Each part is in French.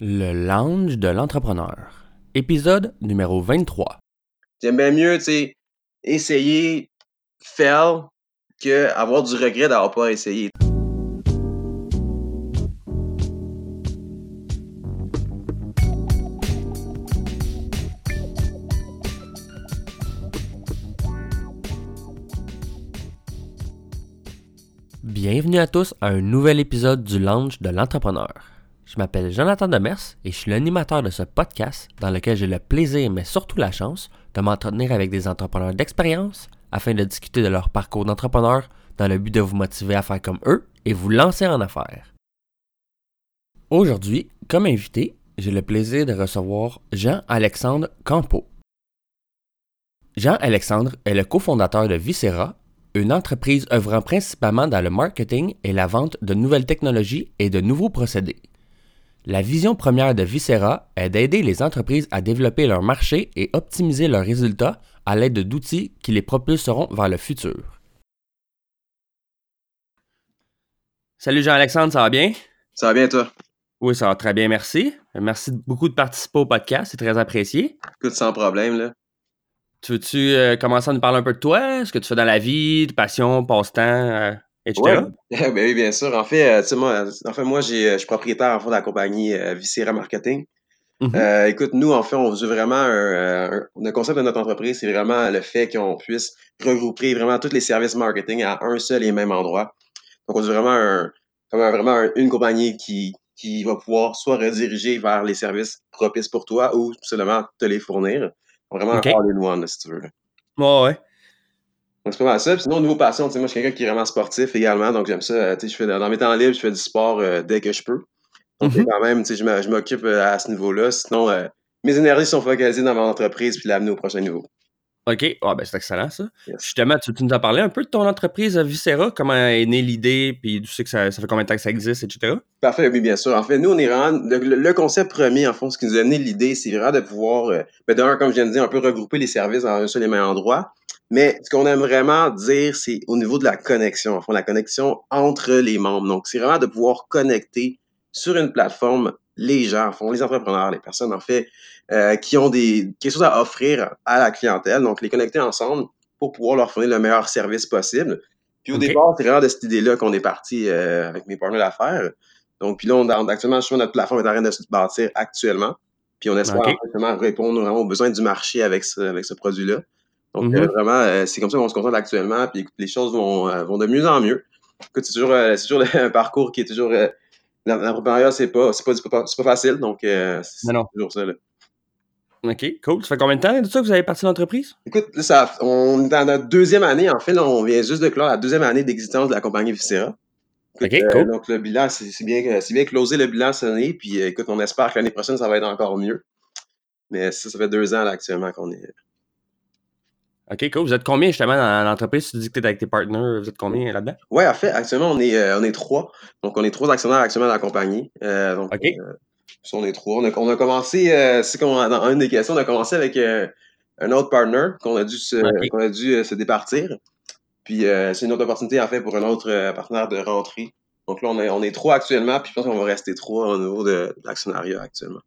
Le lounge de l'entrepreneur. Épisode numéro 23. J'aime bien mieux, tu sais, essayer, faire, que avoir du regret d'avoir pas essayé. Bienvenue à tous à un nouvel épisode du lounge de l'entrepreneur. Je m'appelle Jonathan Demers et je suis l'animateur de ce podcast dans lequel j'ai le plaisir, mais surtout la chance, de m'entretenir avec des entrepreneurs d'expérience afin de discuter de leur parcours d'entrepreneur dans le but de vous motiver à faire comme eux et vous lancer en affaires. Aujourd'hui, comme invité, j'ai le plaisir de recevoir Jean-Alexandre Campo. Jean-Alexandre est le cofondateur de Viscera, une entreprise œuvrant principalement dans le marketing et la vente de nouvelles technologies et de nouveaux procédés. La vision première de Viscera est d'aider les entreprises à développer leur marché et optimiser leurs résultats à l'aide d'outils qui les propulseront vers le futur. Salut Jean-Alexandre, ça va bien? Ça va bien, toi? Oui, ça va très bien, merci. Merci beaucoup de participer au podcast, c'est très apprécié. Écoute, sans problème, là. Tu veux-tu euh, commencer à nous parler un peu de toi? Ce que tu fais dans la vie, de passion, passe-temps, euh, etc.? Ouais. ben oui, bien sûr. En fait, euh, tu sais, moi, en fait, moi, j'ai, je suis propriétaire en de la compagnie euh, Viscera Marketing. Mhm. Euh, écoute, nous, en fait, on veut vraiment un, un- le concept de notre entreprise, c'est vraiment le fait qu'on puisse regrouper vraiment tous les services marketing à un seul et même endroit. Donc, on veut vraiment un, comme un- vraiment un- une compagnie qui, qui va pouvoir soit rediriger vers les services propices pour toi ou tout simplement te les fournir. Vraiment Ok. un all-in-one, si tu veux. Ouais, ouais. Donc, c'est pas mal ça. Puis sinon, au niveau passion, moi, je suis quelqu'un qui est vraiment sportif également. Donc, j'aime ça. euh, je fais dans mes temps libres, je fais du sport euh, dès que je peux. Donc, Mhm. quand même, je m'occupe euh, à ce niveau-là. Sinon, euh, mes énergies sont focalisées dans mon entreprise puis l'amener au prochain niveau. OK. Ah, ben, c'est excellent, ça. Yes. Justement, tu, tu nous as parlé un peu de ton entreprise Viscera, comment est née l'idée, puis tu sais que ça, ça fait combien de temps que ça existe, etc. Parfait, oui, bien sûr. En fait, nous, on est vraiment. Le, concept premier, en fond, ce qui nous a amené l'idée, c'est vraiment de pouvoir, euh, ben, d'un, comme je viens de dire, un peu regrouper les services dans un seul et même endroit. Mais ce qu'on aime vraiment dire, c'est au niveau de la connexion, en fond, la connexion entre les membres. Donc, c'est vraiment de pouvoir connecter sur une plateforme les gens, en fond, les entrepreneurs, les personnes, en fait, euh, qui ont des, quelque chose à offrir à la clientèle. Donc, les connecter ensemble pour pouvoir leur fournir le meilleur service possible. Puis au départ, c'est vraiment de cette idée-là qu'on est parti euh, avec mes partenaires d'affaires. Donc, puis là, on, actuellement, justement, notre plateforme est en train de se bâtir actuellement. Puis on espère Ok. justement répondre vraiment aux besoins du marché avec ce, avec ce produit-là. Donc, euh, vraiment, euh, c'est comme ça qu'on se concentre actuellement. Puis écoute, les choses vont, euh, vont de mieux en mieux. Écoute, c'est toujours, toujours un parcours qui est toujours. L'entrepreneuriat, c'est pas, pas, pas, facile. Donc, c'est toujours ça. Là. OK, cool. Ça fait combien de temps de ça que vous avez parti l'entreprise? Écoute, là, ça, on est dans notre deuxième année. En fait, là, on vient juste de clore la deuxième année d'existence de la compagnie Viscera. OK, euh, cool. donc, le bilan, c'est bien, bien closé le bilan cette année. Puis, écoute, on espère que l'année prochaine, ça va être encore mieux. Mais ça, ça fait deux ans là, actuellement qu'on est. OK, cool. Vous êtes combien justement dans l'entreprise? Tu dis que tu es avec tes partenaires. Vous êtes combien là-dedans? Ouais, en fait, actuellement, on est, euh, on est trois. Donc, on est trois actionnaires actuellement dans la compagnie. Euh, donc, OK. euh, on est trois. On a, on a commencé, c'est qu'on a- dans une des questions, on a commencé avec un autre partner qu'on a dû se, qu'on a dû se départir. Puis c'est une autre opportunité en fait pour un autre partenaire de rentrer. Donc là, on est, on est trois actuellement, puis je pense qu'on va rester trois au niveau de, de l'actionnariat actuellement.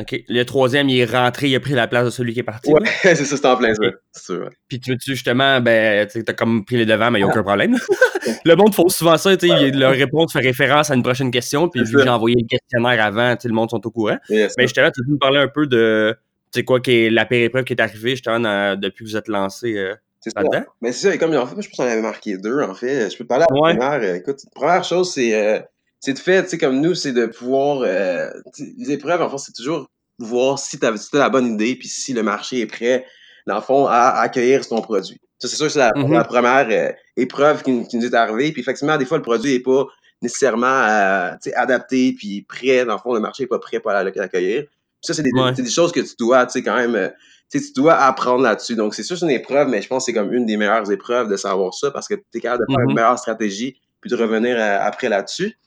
OK. Le troisième, il est rentré, il a pris la place de celui qui est parti. Ouais, c'est ça, c'est en plein ça. Sûr. Puis tu veux-tu justement, ben, tu as comme pris les devants, mais il n'y a aucun problème. le monde font souvent ça, tu sais, leur réponse fait référence à une prochaine question, puis vu que j'ai envoyé le questionnaire avant, le monde sont au courant. Mais justement, tu veux nous parler un peu de, tu sais quoi, qui est la péripreuve qui est arrivée justement depuis que vous êtes lancé euh, là-dedans? Mais c'est ça, et comme en fait, moi, je pense qu'on avait marqué deux, en fait. Je peux te parler à la Ouais. première. euh, Écoute, première chose, c'est euh, c'est de fait, tu sais, comme nous, c'est de pouvoir. euh, les épreuves, en fait, c'est toujours voir si tu as, la bonne idée, puis si le marché est prêt, dans le fond, à, à accueillir ton produit. Ça, c'est sûr que c'est la, Mhm. la première euh, épreuve qui, qui nous est arrivée. Puis effectivement, des fois, le produit n'est pas nécessairement euh, tu sais, adapté, puis prêt. Dans le fond, le marché n'est pas prêt pour l'accueillir. Ça, c'est des, Ouais. des choses que tu dois, tu sais, quand même. euh, tu sais, tu dois apprendre là-dessus. Donc, c'est sûr, c'est une épreuve, mais je pense que c'est comme une des meilleures épreuves de savoir ça parce que tu es capable de faire une meilleure stratégie puis de revenir euh, après là-dessus.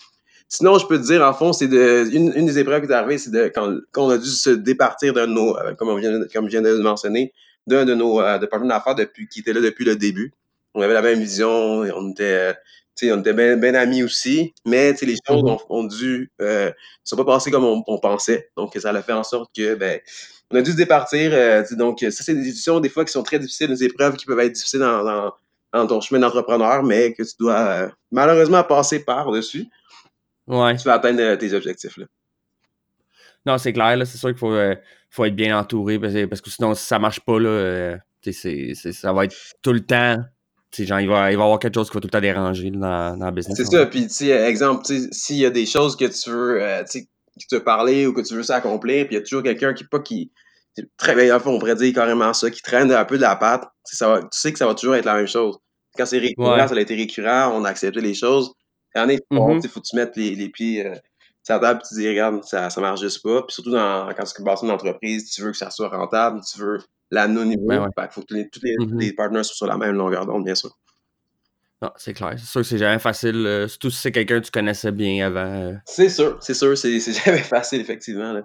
Sinon, je peux te dire, en fond, c'est de une, une des épreuves qui est arrivée, c'est de quand, quand on a dû se départir d'un de nos, euh, comme, on vient, de- comme je viens de le mentionner, d'un de nos euh, de partenaires d'affaires depuis, qui était là depuis le début. On avait la même vision, on était, euh, on était bien amis aussi, mais les choses Mhm. ont, dû, euh, sont pas passées comme on, pensait. Donc, ça a fait en sorte que, ben, on a dû se départir. Euh, donc, ça, c'est des décisions, des fois, qui sont très difficiles, des épreuves qui peuvent être difficiles dans, dans, ton chemin d'entrepreneur, mais que tu dois euh, malheureusement passer par-dessus. Ouais. Tu vas atteindre euh, tes objectifs, là. Non, c'est clair, là. C'est sûr qu'il faut, euh, faut être bien entouré parce, parce, que sinon, si ça marche pas, là, c'est, ça va être tout le temps genre, il va, il va y avoir quelque chose qui va tout le temps déranger dans, dans le business. C'est ça. Puis, tu exemple, s'il y a des choses que tu veux, euh, tu te parler ou que tu veux s'accomplir, puis il y a toujours quelqu'un qui, pas qui, très bien, on pourrait dire carrément ça, qui traîne un peu de la patte, ça va, tu sais que ça va toujours être la même chose. Quand c'est récurrent, ça a été récurrent, on a accepté les choses. Il y en a, il faut que tu mettes les, les pieds euh, sur la table et tu dis, regarde, ça, ça marche juste pas. Puis surtout dans, quand tu bâtis une entreprise, tu veux que ça soit rentable, tu veux la non-niveau. Ben Il faut que tous les, mm-hmm. les, partenaires soient sur la même longueur d'onde, bien sûr. Non, c'est clair. C'est sûr que c'est jamais facile, euh, surtout si c'est quelqu'un que tu connaissais bien avant. Euh. C'est sûr, c'est sûr, c'est jamais facile, effectivement. Là.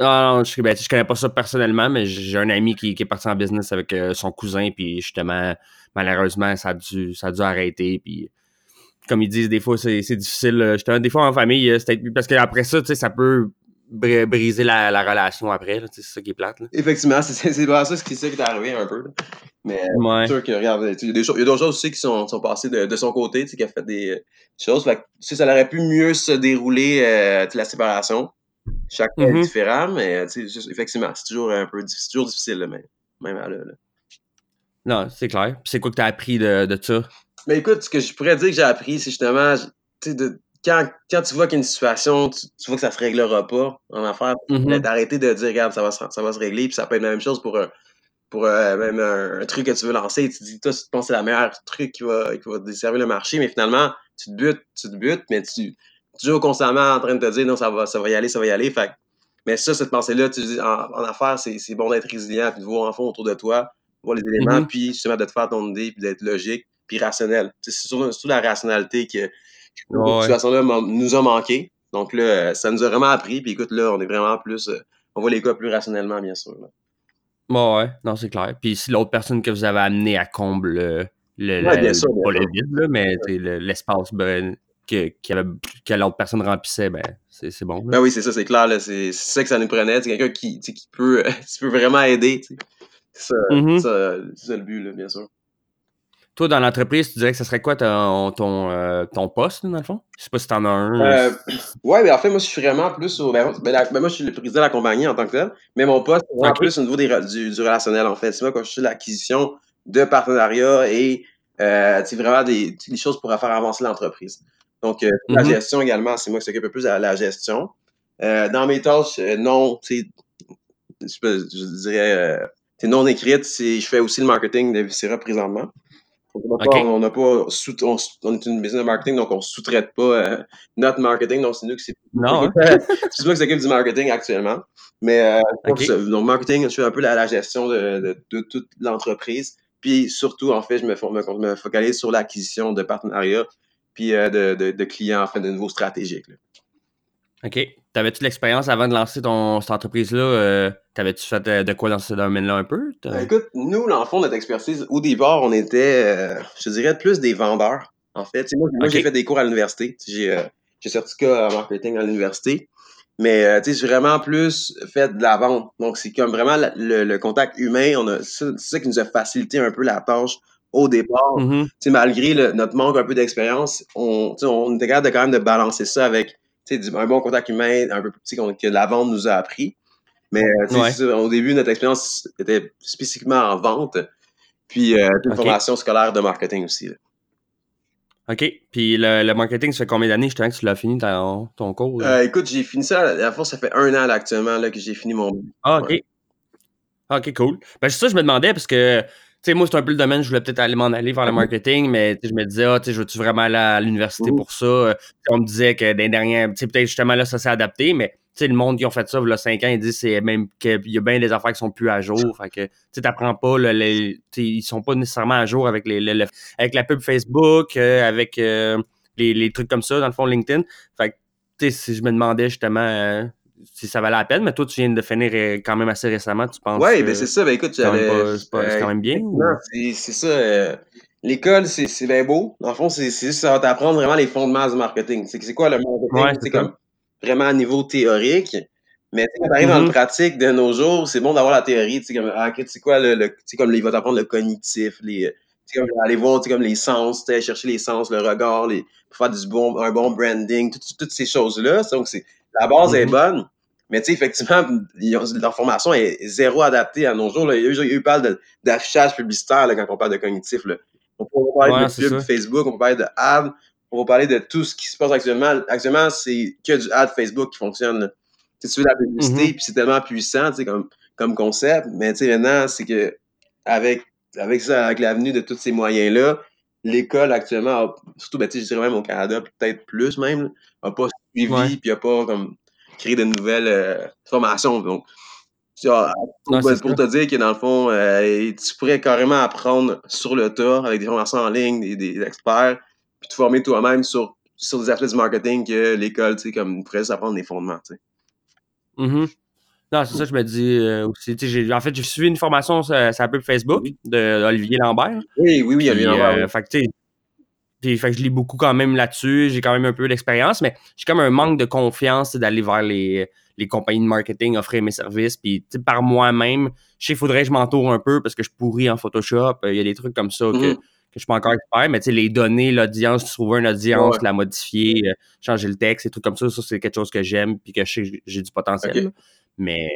Non, non, je, ben, je connais pas ça personnellement, mais j'ai un ami qui, qui, est parti en business avec euh, son cousin, puis justement, malheureusement, ça a dû, ça a dû arrêter, puis comme ils disent, des fois, c'est difficile. Justement, des fois, en famille, parce qu'après ça, tu sais, ça peut briser la, la relation après. C'est ça qui est plate. Là. Effectivement, c'est pas ça ce qui, est arrivé un peu. Mais c'est sûr que, regarde, il y a d'autres choses aussi qui sont, sont passées de, de son côté, qui a fait des euh, choses. Fait ça aurait pu mieux se dérouler euh, la séparation. Chaque est mm-hmm. différent, mais effectivement, c'est toujours un peu toujours difficile, mais, même à là. Non, c'est clair. c'est quoi que tu as appris de, de ça? Mais écoute, ce que je pourrais dire que j'ai appris, c'est justement de, quand, quand tu vois qu'il y a une situation, tu, vois que ça se réglera pas en affaires, mm-hmm. d'arrêter de dire, regarde, ça va, se, ça va se régler, puis ça peut être la même chose pour, un, pour euh, même un, truc que tu veux lancer. Tu dis, toi, tu penses que c'est la meilleure truc qui va, qui va desservir le marché, mais finalement, tu te butes, tu te butes, mais tu es toujours constamment en train de te dire, non, ça va, ça va y aller, ça va y aller. Fait, mais ça, cette pensée-là, tu dis, en, affaires, c'est bon d'être résilient, puis de voir en fond autour de toi, voir les éléments, mm-hmm. puis justement de te faire ton idée, puis d'être logique, puis rationnel. C'est surtout la rationalité que cette situation-là nous a manqué. Donc là, ça nous a vraiment appris. Puis écoute, là, on est vraiment plus. Euh, on voit les cas plus rationnellement, bien sûr. ouais, non, c'est clair. Puis si l'autre personne que vous avez amené à comble le, le, pas le vide, mais l'espace ben, que, que l'autre personne remplissait, ben, c'est bon. Ben oui, c'est ça, c'est clair. C'est ça que ça nous prenait. C'est quelqu'un qui, qui, peut, qui peut vraiment aider. C'est ça, mm-hmm. ça, le but, là, bien sûr. Toi, dans l'entreprise, tu dirais que ce serait quoi ton, ton, euh, ton poste, dans le fond? Je sais pas si t'en as un. Euh, ouais, mais en fait, moi, je suis vraiment plus au. Ben, ben, ben, moi, je suis le président de la compagnie en tant que tel, mais mon poste, c'est vraiment plus au niveau des, du, du, relationnel, en fait. C'est moi, quand je suis l'acquisition de partenariats et euh, vraiment des, des, choses pour faire avancer l'entreprise. Donc, euh, la mm-hmm. gestion également, c'est moi qui s'occupe un peu plus de la, gestion. dans mes tâches, non, tu sais, je, je, dirais, c'est non écrite, je fais aussi le marketing de Viscera présentement. On n'a pas, sous, on, est une business marketing, donc on ne sous-traite pas euh, notre marketing. Donc, c'est nous qui c'est. Non. Hein? c'est moi qui s'occupe du marketing actuellement. Mais euh, donc, marketing, je fais un peu la, gestion de, de, toute l'entreprise. Puis surtout, en fait, je me, me focalise sur l'acquisition de partenariats puis euh, de, de, clients, enfin, de nouveaux stratégiques. OK. T'avais-tu l'expérience avant de lancer ton, cette entreprise-là? Euh, t'avais-tu fait de, quoi dans ce domaine-là un peu? Ben, écoute, nous, dans le fond, notre expertise, au départ, on était, euh, je dirais, plus des vendeurs, en fait. moi, moi j'ai fait des cours à l'université. J'ai euh, certificat en marketing à l'université. Mais euh, tu sais, j'ai vraiment plus fait de la vente. Donc, c'est comme vraiment le, contact humain. On a, c'est ça qui nous a facilité un peu la tâche au départ. Mm-hmm. Malgré notre manque un peu d'expérience, on, on était capable de quand même de balancer ça avec un bon contact humain, un peu plus que la vente nous a appris. Mais euh, au début, notre expérience était spécifiquement en vente, puis euh, une formation scolaire de marketing aussi. OK. Puis le, marketing, ça fait combien d'années justement que tu l'as fini ton, ton cours? Euh, écoute, j'ai fini ça, à la fois, ça fait un an là, actuellement là, que j'ai fini mon. Ah, OK. OK, cool. Ben, c'est ça, je me demandais parce que sais, moi, c'est un peu le domaine, je voulais peut-être aller m'en aller vers le marketing, mais je me disais, ah, je veux-tu vraiment aller à l'université pour ça? On me disait que des dernières, peut-être justement là, ça s'est adapté, mais le monde qui ont fait ça, il y a 5 ans, ils disent c'est même qu'il y a bien des affaires qui sont plus à jour. Fait que tu n'apprends pas, les, ils sont pas nécessairement à jour avec, les, avec la pub Facebook, euh, avec euh, les, les, trucs comme ça, dans le fond, LinkedIn. Fait que si je me demandais justement euh, si ça valait la peine, mais toi, tu viens de finir euh, quand même assez récemment, tu penses? Oui, ben c'est ça. Ben écoute. C'est quand même bien? C'est ça. Euh, l'école, c'est c'est bien beau. Dans le fond, c'est c'est juste ça va t'apprendre vraiment les fondements du marketing. C'est c'est quoi le marketing, Ouais, c'est comme vraiment à niveau théorique. Mais quand t'arrives dans le Mhm. pratique de nos jours, c'est bon d'avoir la théorie, tu sais, comme, ah, sais quoi, le, le- tu comme, il va t'apprendre le cognitif, les, euh, comme, aller voir, comme les sens, chercher les sens, le regard, les, pour faire du bon, un bon branding, tout- toutes ces choses-là. Donc, c'est, la base est Mhm. bonne. Mais tu sais, effectivement, ont- leur formation est zéro adaptée à nos jours. Là. De- d'affichage publicitaire là, quand on parle de cognitif. Là. On peut parler Ouais, de ça. Facebook, on peut parler de ad, on va parler de tout ce qui se passe actuellement. Actuellement, c'est que du ad Facebook qui fonctionne. Tu fais de la publicité, Mhm. puis c'est tellement puissant comme, comme concept. Mais tu sais, maintenant, c'est que avec, avec ça, avec l'avenue de tous ces moyens-là, l'école actuellement, a- surtout, ben, je dirais même au Canada, peut-être plus même, là, a pas suivi, Ouais. puis a pas comme créé de nouvelles euh, formations. Donc, tu vois, pour, Non, c'est pour te dire que dans le fond, euh, tu pourrais carrément apprendre sur le tas avec des formations en ligne, des, des experts, puis te former toi-même sur, sur des aspects du marketing que l'école, tu sais, comme pourrait juste apprendre des fondements, tu sais. Mhm. Non, c'est ça, je me dis euh, aussi. En fait, j'ai suivi une formation sur, sur la pub Facebook Mhm. de Olivier Lambert. Oui, oui, oui, il Puis, bien euh, fait que, tu sais, puis, fait que je lis beaucoup quand même là-dessus. J'ai quand même un peu d'expérience, mais j'ai comme un manque de confiance d'aller vers les, les compagnies de marketing, offrir mes services. Puis, par moi-même, je sais qu'il faudrait que je m'entoure un peu parce que je pourris en Photoshop. Euh, Il y a des trucs comme ça que, Mhm. que je suis pas encore expert, mais tu sais, les données, l'audience, trouver une audience, Ouais. la modifier, euh, changer le texte, des trucs comme ça, ça, c'est quelque chose que j'aime puis que je sais que j'ai du potentiel. Mais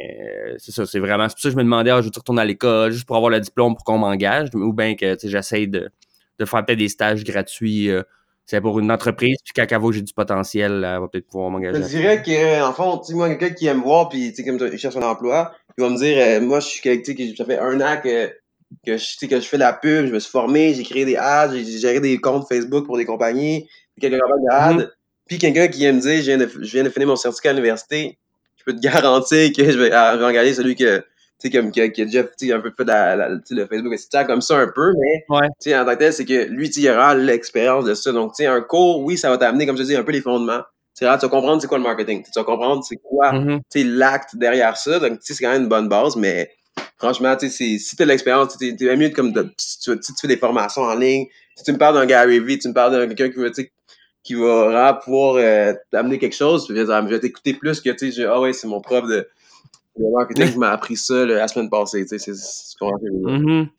euh, c'est ça, c'est vraiment. C'est pour ça que je me demandais, ah, je veux retourner à l'école juste pour avoir le diplôme pour qu'on m'engage, ou bien que tu sais, j'essaye de, de faire peut-être des stages gratuits. euh, c'est pour une entreprise, puis quand elle voit j'ai du potentiel, elle va peut-être pouvoir Je m'engager. te dirais que, en fond, tu sais, moi, quelqu'un qui aime voir, puis, tu sais, comme il cherche un emploi, il va me dire, euh, moi, je suis quelqu'un, que ça fait un an que, que, je, tu sais, que je fais de la pub, je me suis formé, j'ai créé des ads, j'ai géré des comptes Facebook pour des compagnies, de ads. Mhm. Puis quelqu'un qui vient me dire, je viens, de, je viens de finir mon certificat à l'université, je peux te garantir que je vais, je vais engager celui que, tu sais, comme, qui a, qui a déjà, tu sais, un peu fait de la, la- le Facebook, etc., comme ça un peu, mais, Ouais. tu sais, en tant que tel, c'est que lui, il aura l'expérience de ça. Donc, tu sais, un cours, oui, ça va t'amener, comme je te dis, un peu les fondements. Tu vas comprendre c'est quoi le marketing. Tu vas comprendre c'est quoi Mhm. tu sais, l'acte derrière ça. Donc, tu sais, c'est quand même une bonne base, mais franchement, tu sais, si tu as l'expérience, tu es mieux comme de, si tu, si tu fais des formations en ligne. Si tu me parles d'un Gary Vee, tu me parles d'un quelqu'un qui va, tu sais, qui va pouvoir euh, t'amener quelque chose, je vais ah, t'écouter plus que, tu sais, ah ouais, c'est mon prof de, de marketing qui m'a appris ça là, la semaine passée, tu sais, c'est- ce veux dire. Mhm.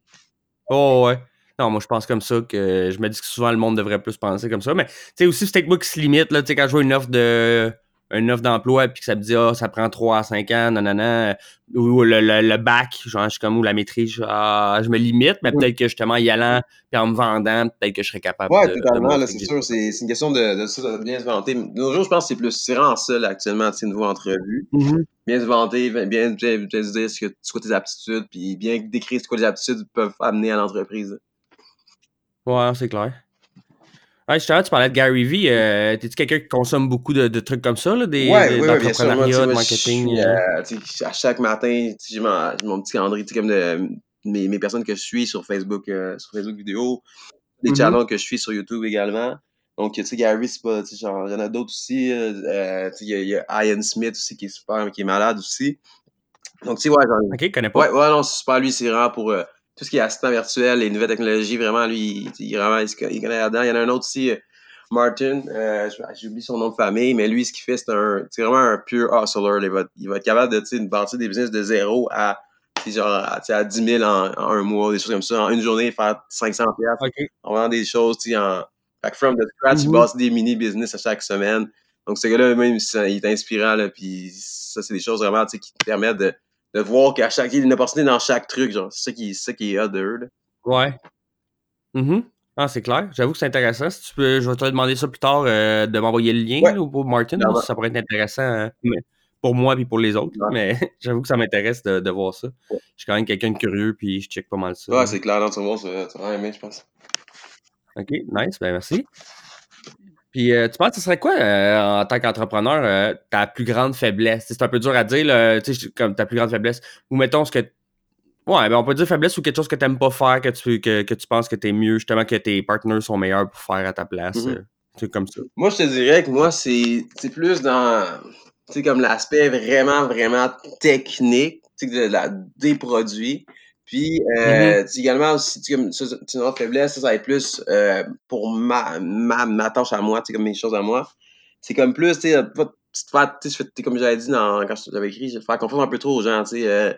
Oh, ouais. Non, moi, je pense comme ça que je me dis que souvent le monde devrait plus penser comme ça. Mais, tu sais, aussi, c'est peut-être moi qui se limite, là, tu sais, quand je vois une offre de une offre d'emploi puis que ça me dit ah ça prend 3 à 5 ans nanana ou le, le, le bac genre je suis comme ou la maîtrise je, ah, je me limite mais peut-être que justement y allant puis en me vendant peut-être que je serais capable Ouais, de, de totalement, là, c'est sûr, c'est c'est une question de, de ça, de bien se vanter. De nos jours, je pense que c'est plus, c'est vraiment ça, là, actuellement, tu sais, niveau entrevue. Mhm. bien se vanter, bien, bien, bien, bien se dire ce que, quoi tes aptitudes, puis bien décrire ce que les aptitudes peuvent amener à l'entreprise. ouais c'est clair Ouais, justement, tu parlais de Gary Vee. Euh, T'es-tu quelqu'un qui consomme beaucoup de, de trucs comme ça, là, des, Ouais, des- oui, oui, bien sûr. Moi, tu sais, d'entrepreneuriat, de moi, je marketing? euh? euh, à chaque matin, j'ai mon, petit calendrier, comme de mes, mes personnes que je suis sur Facebook, euh, sur Facebook vidéo, des Mhm. channels que je suis sur YouTube également. Donc, tu sais, Gary, c'est pas, tu sais, genre, il y en a d'autres aussi. euh, tu sais, il y a, il y a Ian Smith aussi qui est super, qui est malade aussi. Donc, tu sais, ouais, j'en- Ok, je connais pas. Ouais, ouais, non, c'est super. Lui, c'est vraiment pour euh, tout ce qui est assistant virtuel, les nouvelles technologies. Vraiment, lui, il, il, vraiment, il, connaît là-dedans. Il y en a un autre aussi, euh, Martin. euh, j'ai oublié son nom de famille, mais lui, ce qu'il fait, c'est un, c'est vraiment un pure hustler. Il va, il va être capable de, de bâtir des business de zéro à, genre, à, à 10 000 en, en un mois, des choses comme ça. En une journée, faire 500 piastres Ok. en vendant des choses, tu sais, en, fait que from the scratch, il Mhm. bâtit des mini-business à chaque semaine. Donc, ce gars-là, même, il est inspirant, là, puis ça, c'est des choses vraiment, tu sais, qui te permettent de, de voir qu'à chaque, il y a une opportunité dans chaque truc, genre, c'est ça qui, ça qui est hot de eux, là. Ouais. Mhm. Ah, c'est clair. J'avoue que c'est intéressant. Si tu peux, je vais te demander ça plus tard, euh, de m'envoyer le lien Ouais. là, pour Martin. Ça pourrait être intéressant hein, pour moi et pour les autres. Ouais. Mais j'avoue que ça m'intéresse de, de voir ça. Ouais. Je suis quand même quelqu'un de curieux, puis je check pas mal ça. Ouais, c'est clair, dans vas tu vas aimer, je pense. OK, nice, ben merci. Puis euh, tu penses que ce serait quoi euh, en tant qu'entrepreneur euh, ta plus grande faiblesse? C'est un peu dur à dire, là, tu sais, comme ta plus grande faiblesse. Ou mettons ce que. Ouais, ben on peut dire faiblesse ou quelque chose que tu n'aimes pas faire, que tu, que, que tu penses que tu es mieux, justement, que tes partenaires sont meilleurs pour faire à ta place. Truc comme ça. Moi, je te dirais que moi, c'est c'est plus dans, tu sais, comme l'aspect vraiment, vraiment technique, tu sais, de la, des produits. Puis, euh, tu également, aussi, tu tu sais, une autre faiblesse, ça, ça va être plus euh, pour ma, ma, ma tâche à moi, tu sais, comme mes choses à moi. C'est comme plus, tu sais, pas- tu tu fais- tu comme j'avais dit dans, quand je t'avais écrit, je faire confiance un peu trop aux gens, tu sais. euh,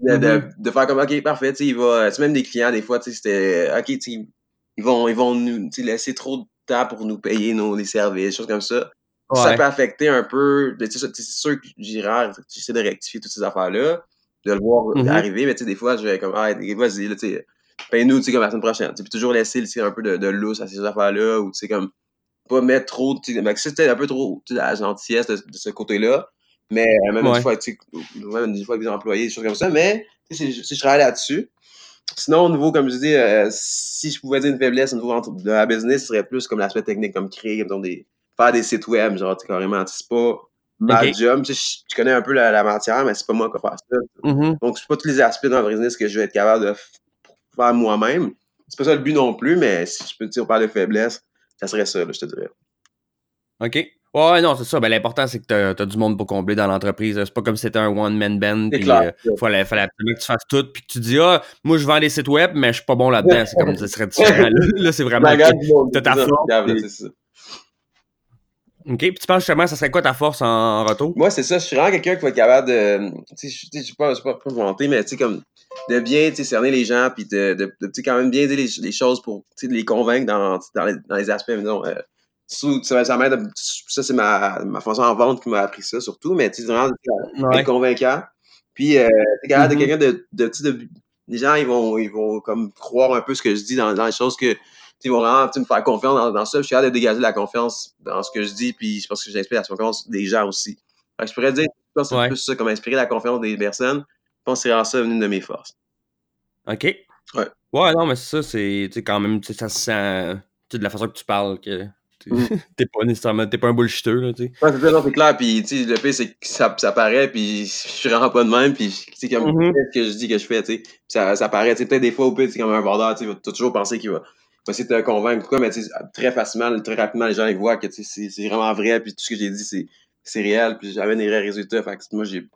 de, de, Mhm. de faire comme, OK, parfait, tu sais, il va, tu même des clients, des fois, tu sais, c'était, OK, tu sais, ils vont, ils vont nous, tu laisser trop de temps pour nous payer nos, les services, choses comme ça. Ça peut affecter un peu, tu tu sais, c'est sûr que j'irai, j'essaie de rectifier toutes ces affaires-là, de le voir Mhm. arriver, mais tu sais, des fois, je vais comme, ah, vas-y, là, tu sais, paye-nous, tu sais, comme la semaine prochaine. Puis toujours laisser, un peu de, de lousse à ces affaires-là, ou tu sais, comme, pas mettre trop, tu sais, c'était un peu trop, tu sais, la gentillesse de, de ce côté-là, mais euh, même Ouais. des fois, tu sais, même des fois avec des employés, des choses comme ça, mais, tu sais, si- si je travaille là-dessus, Sinon, au niveau, comme je dis, euh, si je pouvais dire une faiblesse au niveau de la business, ce serait plus comme l'aspect technique, comme créer, comme des, faire des sites web, genre, tu carrément. tu sais, C'est pas job. Tu sais, je je connais un peu la, la matière, mais c'est pas moi qui vais faire ça. Mhm. Donc, c'est pas tous les aspects dans le business que je vais être capable de faire moi-même. C'est pas ça le but non plus, mais si je peux te dire, parle de faiblesse, ça serait ça, là, je te dirais. OK. Ouais, non, c'est ça. Ben, l'important, c'est que t'as as du monde pour combler dans l'entreprise. C'est pas comme si c'était un one-man band. Euh, fallait, fallait absolument que tu fasses tout. Puis que tu dis, ah, moi, je vends des sites web, mais je suis pas bon là-dedans. C'est comme, ça serait différent. Là, Là, c'est vraiment. T'as ta c'est ça, force, regarde, là, puis- c'est ça. OK. Puis tu penses justement, ça serait quoi ta force en, en retour? Moi, c'est ça. Je suis vraiment quelqu'un qui va être capable de. Tu sais, je- je sais pas, pas vanter, mais tu sais, comme. De bien, cerner les gens, puis de, de, de, quand même bien dire les, les choses pour, les convaincre dans, dans, les, dans les aspects, disons. Euh, sous- ça, ça c'est ma, ma fonction en vente qui m'a appris ça, surtout, mais tu sais, vraiment, Ouais. être convaincant. Puis, euh, t'es capable de quelqu'un de, de, de- Les gens, ils vont, ils vont comme croire un peu ce que je dis dans, dans les choses que. Tu Ils vont vraiment me faire confiance dans, dans ça. Je suis capable de dégager la confiance dans ce que je dis, puis je pense que j'inspire la confiance des gens aussi. Fait que je pourrais dire, je pense que c'est Ouais. plus ça, comme inspirer la confiance des personnes. Je pense que c'est vraiment ça une de mes forces. OK. Ouais. Ouais, non, mais ça, c'est quand même, ça se sent de la façon que tu parles que tu- Mm. t'es pas nécessairement, t'es pas un bullshitter, là, tu sais. Ouais, c'est clair. Puis, tu le pire, c'est que ça, ça paraît, puis je suis vraiment pas de même. Puis, tu sais, comme, Mhm. ce que je dis que je fais, tu sais. Ça, ça paraît, tu sais, peut-être des fois, au pire, tu comme un vendeur, tu vas toujours penser qu'il va, va essayer de te convaincre quoi, mais très facilement, très rapidement, les gens, ils voient que, c'est- vraiment vrai, puis tout ce que j'ai dit, c'est réel, puis j'avais des vrais résultats. Fait que moi, j'ai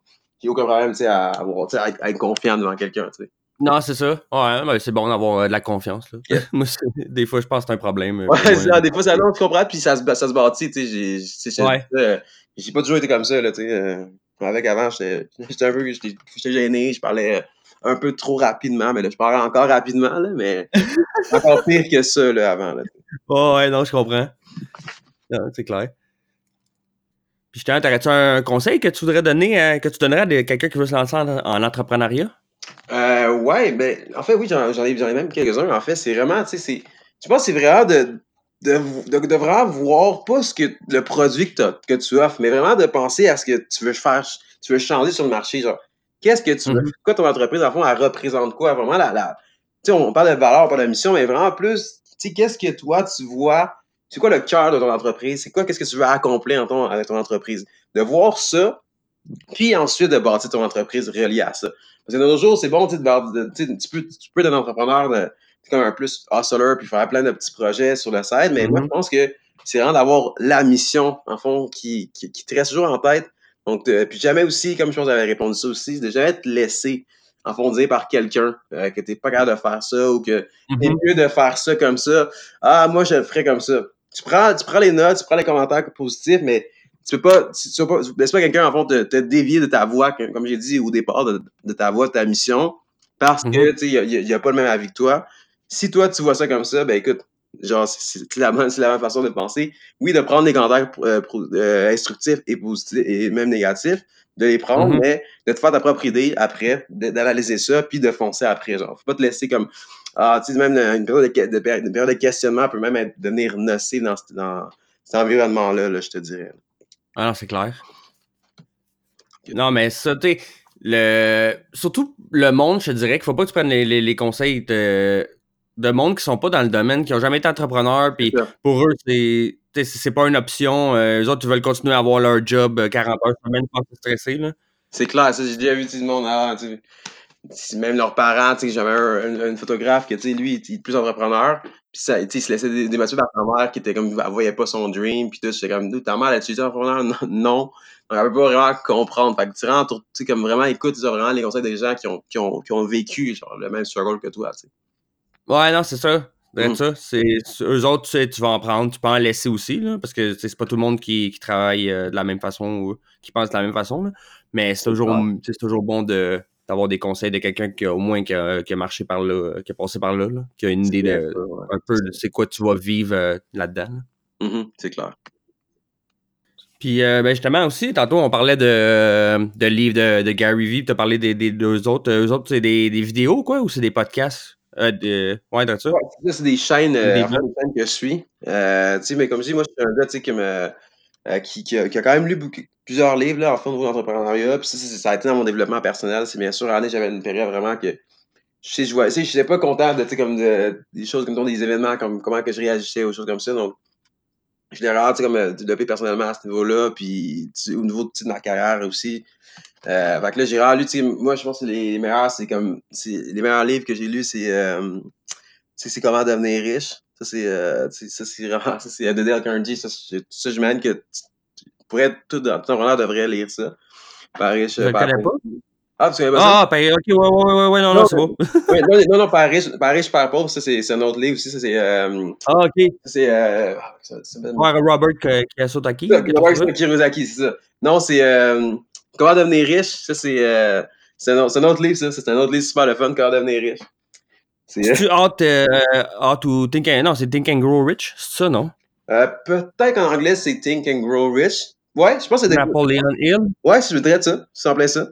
aucun problème, tu sais, à, avoir, à être, à être confiant devant quelqu'un, tu sais. Non, c'est ça. Ouais, ben, c'est bon d'avoir euh, de la confiance, là. Moi, des fois, je pense que c'est un problème. euh, Ouais, ça, des fois, ça non, tu comprends, puis ça se, ça se bâtit, j'ai, Ouais. euh, j'ai pas toujours été comme ça, là, tu sais, euh, avec avant, j'étais, un peu, j'étais, j'étais gêné, je parlais euh, un peu trop rapidement, mais là, je parlais encore rapidement, là, mais encore pire que ça, là, avant, là. Ouais, ouais, non, je comprends. Non, c'est clair. Puis, justement, t'aurais-tu un conseil que tu voudrais donner, à- que tu donnerais à quelqu'un qui veut se lancer en, en entrepreneuriat? Euh, ouais, ben, en fait, oui, j'en, ai, ai même quelques-uns, en fait, c'est vraiment, tu sais, c'est, je pense que c'est vraiment de, de, de, de vraiment voir pas ce que, le produit que, que tu offres, mais vraiment de penser à ce que tu veux faire, tu veux changer sur le marché, genre, qu'est-ce que tu veux, Mhm. quoi ton entreprise, en fond, elle représente quoi, vraiment la, la, tu sais, on parle de valeur, pas de mission, mais vraiment plus, tu sais, qu'est-ce que toi, tu vois, c'est quoi le cœur de ton entreprise, c'est quoi, qu'est-ce que tu veux accomplir en ton, avec ton entreprise, de voir ça, puis ensuite de bâtir ton entreprise reliée à ça. Parce que de nos jours, c'est bon, tu sais, de tu peux, tu peux être un entrepreneur de, comme un plus hustler, puis faire plein de petits projets sur le site, mais moi, Mhm. je pense que c'est vraiment d'avoir la mission, en fond, qui, qui, qui te reste toujours en tête. Donc, de- puis jamais aussi, comme je pense que j'avais répondu ça aussi, de jamais être laissé, en fond, dire par quelqu'un euh, que t'es pas capable de faire ça ou que c'est Mhm. mieux de faire ça comme ça. Ah, moi, je le ferais comme ça. Tu prends, tu prends les notes, tu prends les commentaires positifs, mais tu peux pas, tu, tu vas pas, laisse pas quelqu'un, en fond, te, te dévier de ta voix, comme j'ai dit au départ, de, de ta voix, de ta mission, parce que, Mhm. tu sais, il y a, a pas le même avis que toi. Si toi, tu vois ça comme ça, ben écoute, genre, c'est la, bonne- c'est la même façon de penser. Oui, de prendre des commentaires euh, pro- euh, instructifs et positifs, et même négatifs, de les prendre, Mhm. mais de te faire ta propre idée après, d'analyser ça, puis de foncer après, genre. Faut pas te laisser comme, ah, tu sais, même une période de, une période de questionnement peut même être, devenir nocif dans, dans cet environnement-là, là, je te dirais. Ah non, c'est clair. Non, mais ça, tu sais, le... surtout le monde, je te dirais qu'il faut pas que tu prennes les, les- les conseils de... de monde qui sont pas dans le domaine, qui ont jamais été entrepreneurs, puis pour eux, c'est c'est pas une option. Euh, eux autres, ils veulent continuer à avoir leur job euh, 40 heures semaine sans se stresser, là. C'est clair, ça, j'ai déjà vu tout le monde, ah, même leurs parents, tu sais, j'avais un, un, photographe qui, tu sais, lui, il est plus entrepreneur, puis ça, il se laissait débattre par sa mère qui était comme, elle voyait pas son dream, puis tout, j'étais comme, ta mère, elle entrepreneur? Non, non. Donc, elle peut pas vraiment comprendre. Fait que tu rentres, tu sais, comme vraiment, écoute, vraiment les conseils des gens qui ont, qui ont, qui ont vécu, genre, le même struggle que toi, tu sais. Ouais, non, c'est ça. Mm. ça, c'est eux autres, tu, sais, tu vas en prendre, tu peux en laisser aussi, là, parce que c'est pas tout le monde qui, qui travaille euh, de la même façon ou qui pense de la même façon. Là. Mais c'est toujours, c'est toujours bon de, d'avoir des conseils de quelqu'un qui a au moins qui a, qui a, marché par là, qui a passé par là, là qui a une idée de un peu de c'est quoi tu vas vivre euh, là-dedans. Mm-hmm, c'est clair. Puis euh, ben justement aussi, tantôt on parlait de, de livres de, de Gary Vee, tu as parlé des, des deux autres. Eux autres, c'est des, des vidéos quoi ou c'est des podcasts? Euh, de... Ouais, dans ça. Ouais, c'est des chaînes, euh, des chaînes que je suis. Euh, mais comme je dis, moi, je suis un gars, qui, me, qui, qui, a, qui, a, quand même lu beaucoup, plusieurs livres, là, en fond, de l'entrepreneuriat. Puis ça, ça, a été dans mon développement personnel. C'est bien sûr, année, j'avais une période vraiment que, je sais, je pas content de, comme de, des choses comme des événements, comme comment que je réagissais aux choses comme ça. Donc, je l'ai vraiment, tu sais, comme développé personnellement à ce niveau-là. Puis, au niveau de ma carrière aussi. Euh, fait que là, j'ai vraiment lu, moi, je pense que les, meilleurs, c'est comme, les meilleurs livres que j'ai lus, c'est, euh, c'est comment devenir riche. Ça, c'est, euh, ça, c'est vraiment, ça, c'est Dale Carnegie. Ça, ça j'imagine que tu pourrais, tout, ton honneur devrait lire ça. Par riche, je connais pas. Ah, pas ah? Ah, ok, ouais, ouais, ouais, ouais, non, non, c'est beau. non, non, par riche, par pauvre, ça, c'est, un autre livre aussi. Ça, c'est, euh, ah, ok. C'est, euh, Robert Kiyosaki. Robert Kiyosaki, c'est ça. Non, c'est, euh, Comment devenir riche, ça c'est euh, c'est un, un, autre livre, ça. C'est un autre livre super le fun, Comment devenir riche. C'est tu hâte, euh, Think and, Non, c'est Think and Grow Rich, c'est ça, non? Peut-être qu'en anglais, c'est Think and Grow Rich. Ouais, je pense que c'est Napoleon Hill? Ouais, je voudrais ça. C'est en plein ça.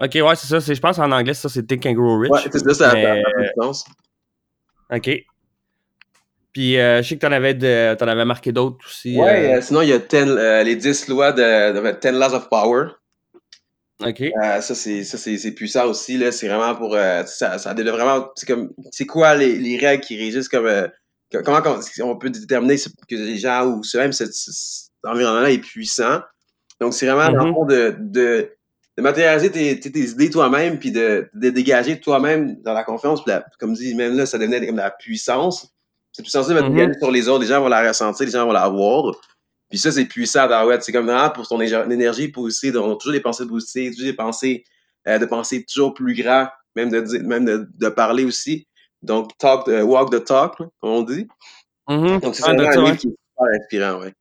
OK, ouais, c'est ça. Je pense en anglais, ça, c'est Think and Grow Rich. Ouais, c'est ça, ça mais... a OK. Puis euh, je sais que t'en avais, de, en avais marqué d'autres aussi. Ouais, euh... sinon il y a ten, euh, les 10 lois de, de, 10 Laws of Power. OK. Euh, ça, c'est, ça c'est, puissant aussi. Là. C'est vraiment pour. ça, ça développe vraiment. C'est comme. C'est quoi les, les règles qui régissent comme. comment on, peut déterminer que les gens ou même cet, environnement-là est puissant. Donc, c'est vraiment dans le mm-hmm. fond de, de, de matérialiser tes, tes, idées toi-même, puis de, de dégager toi-même dans la confiance. Puis comme dit, même là, ça devenait comme de la puissance. C'est plus censé mettre mm sur les autres. Les gens vont la ressentir, les gens vont la voir. Puis ça, c'est puissant C'est comme vraiment pour ton énergie positive. On a toujours des pensées positives, toujours des pensées euh, de penser toujours plus grand, même de, même de, de parler aussi. Donc, talk, uh, walk the talk, comme on dit. Mm-hmm. Donc, c'est ah, un livre qui est super inspirant, ouais.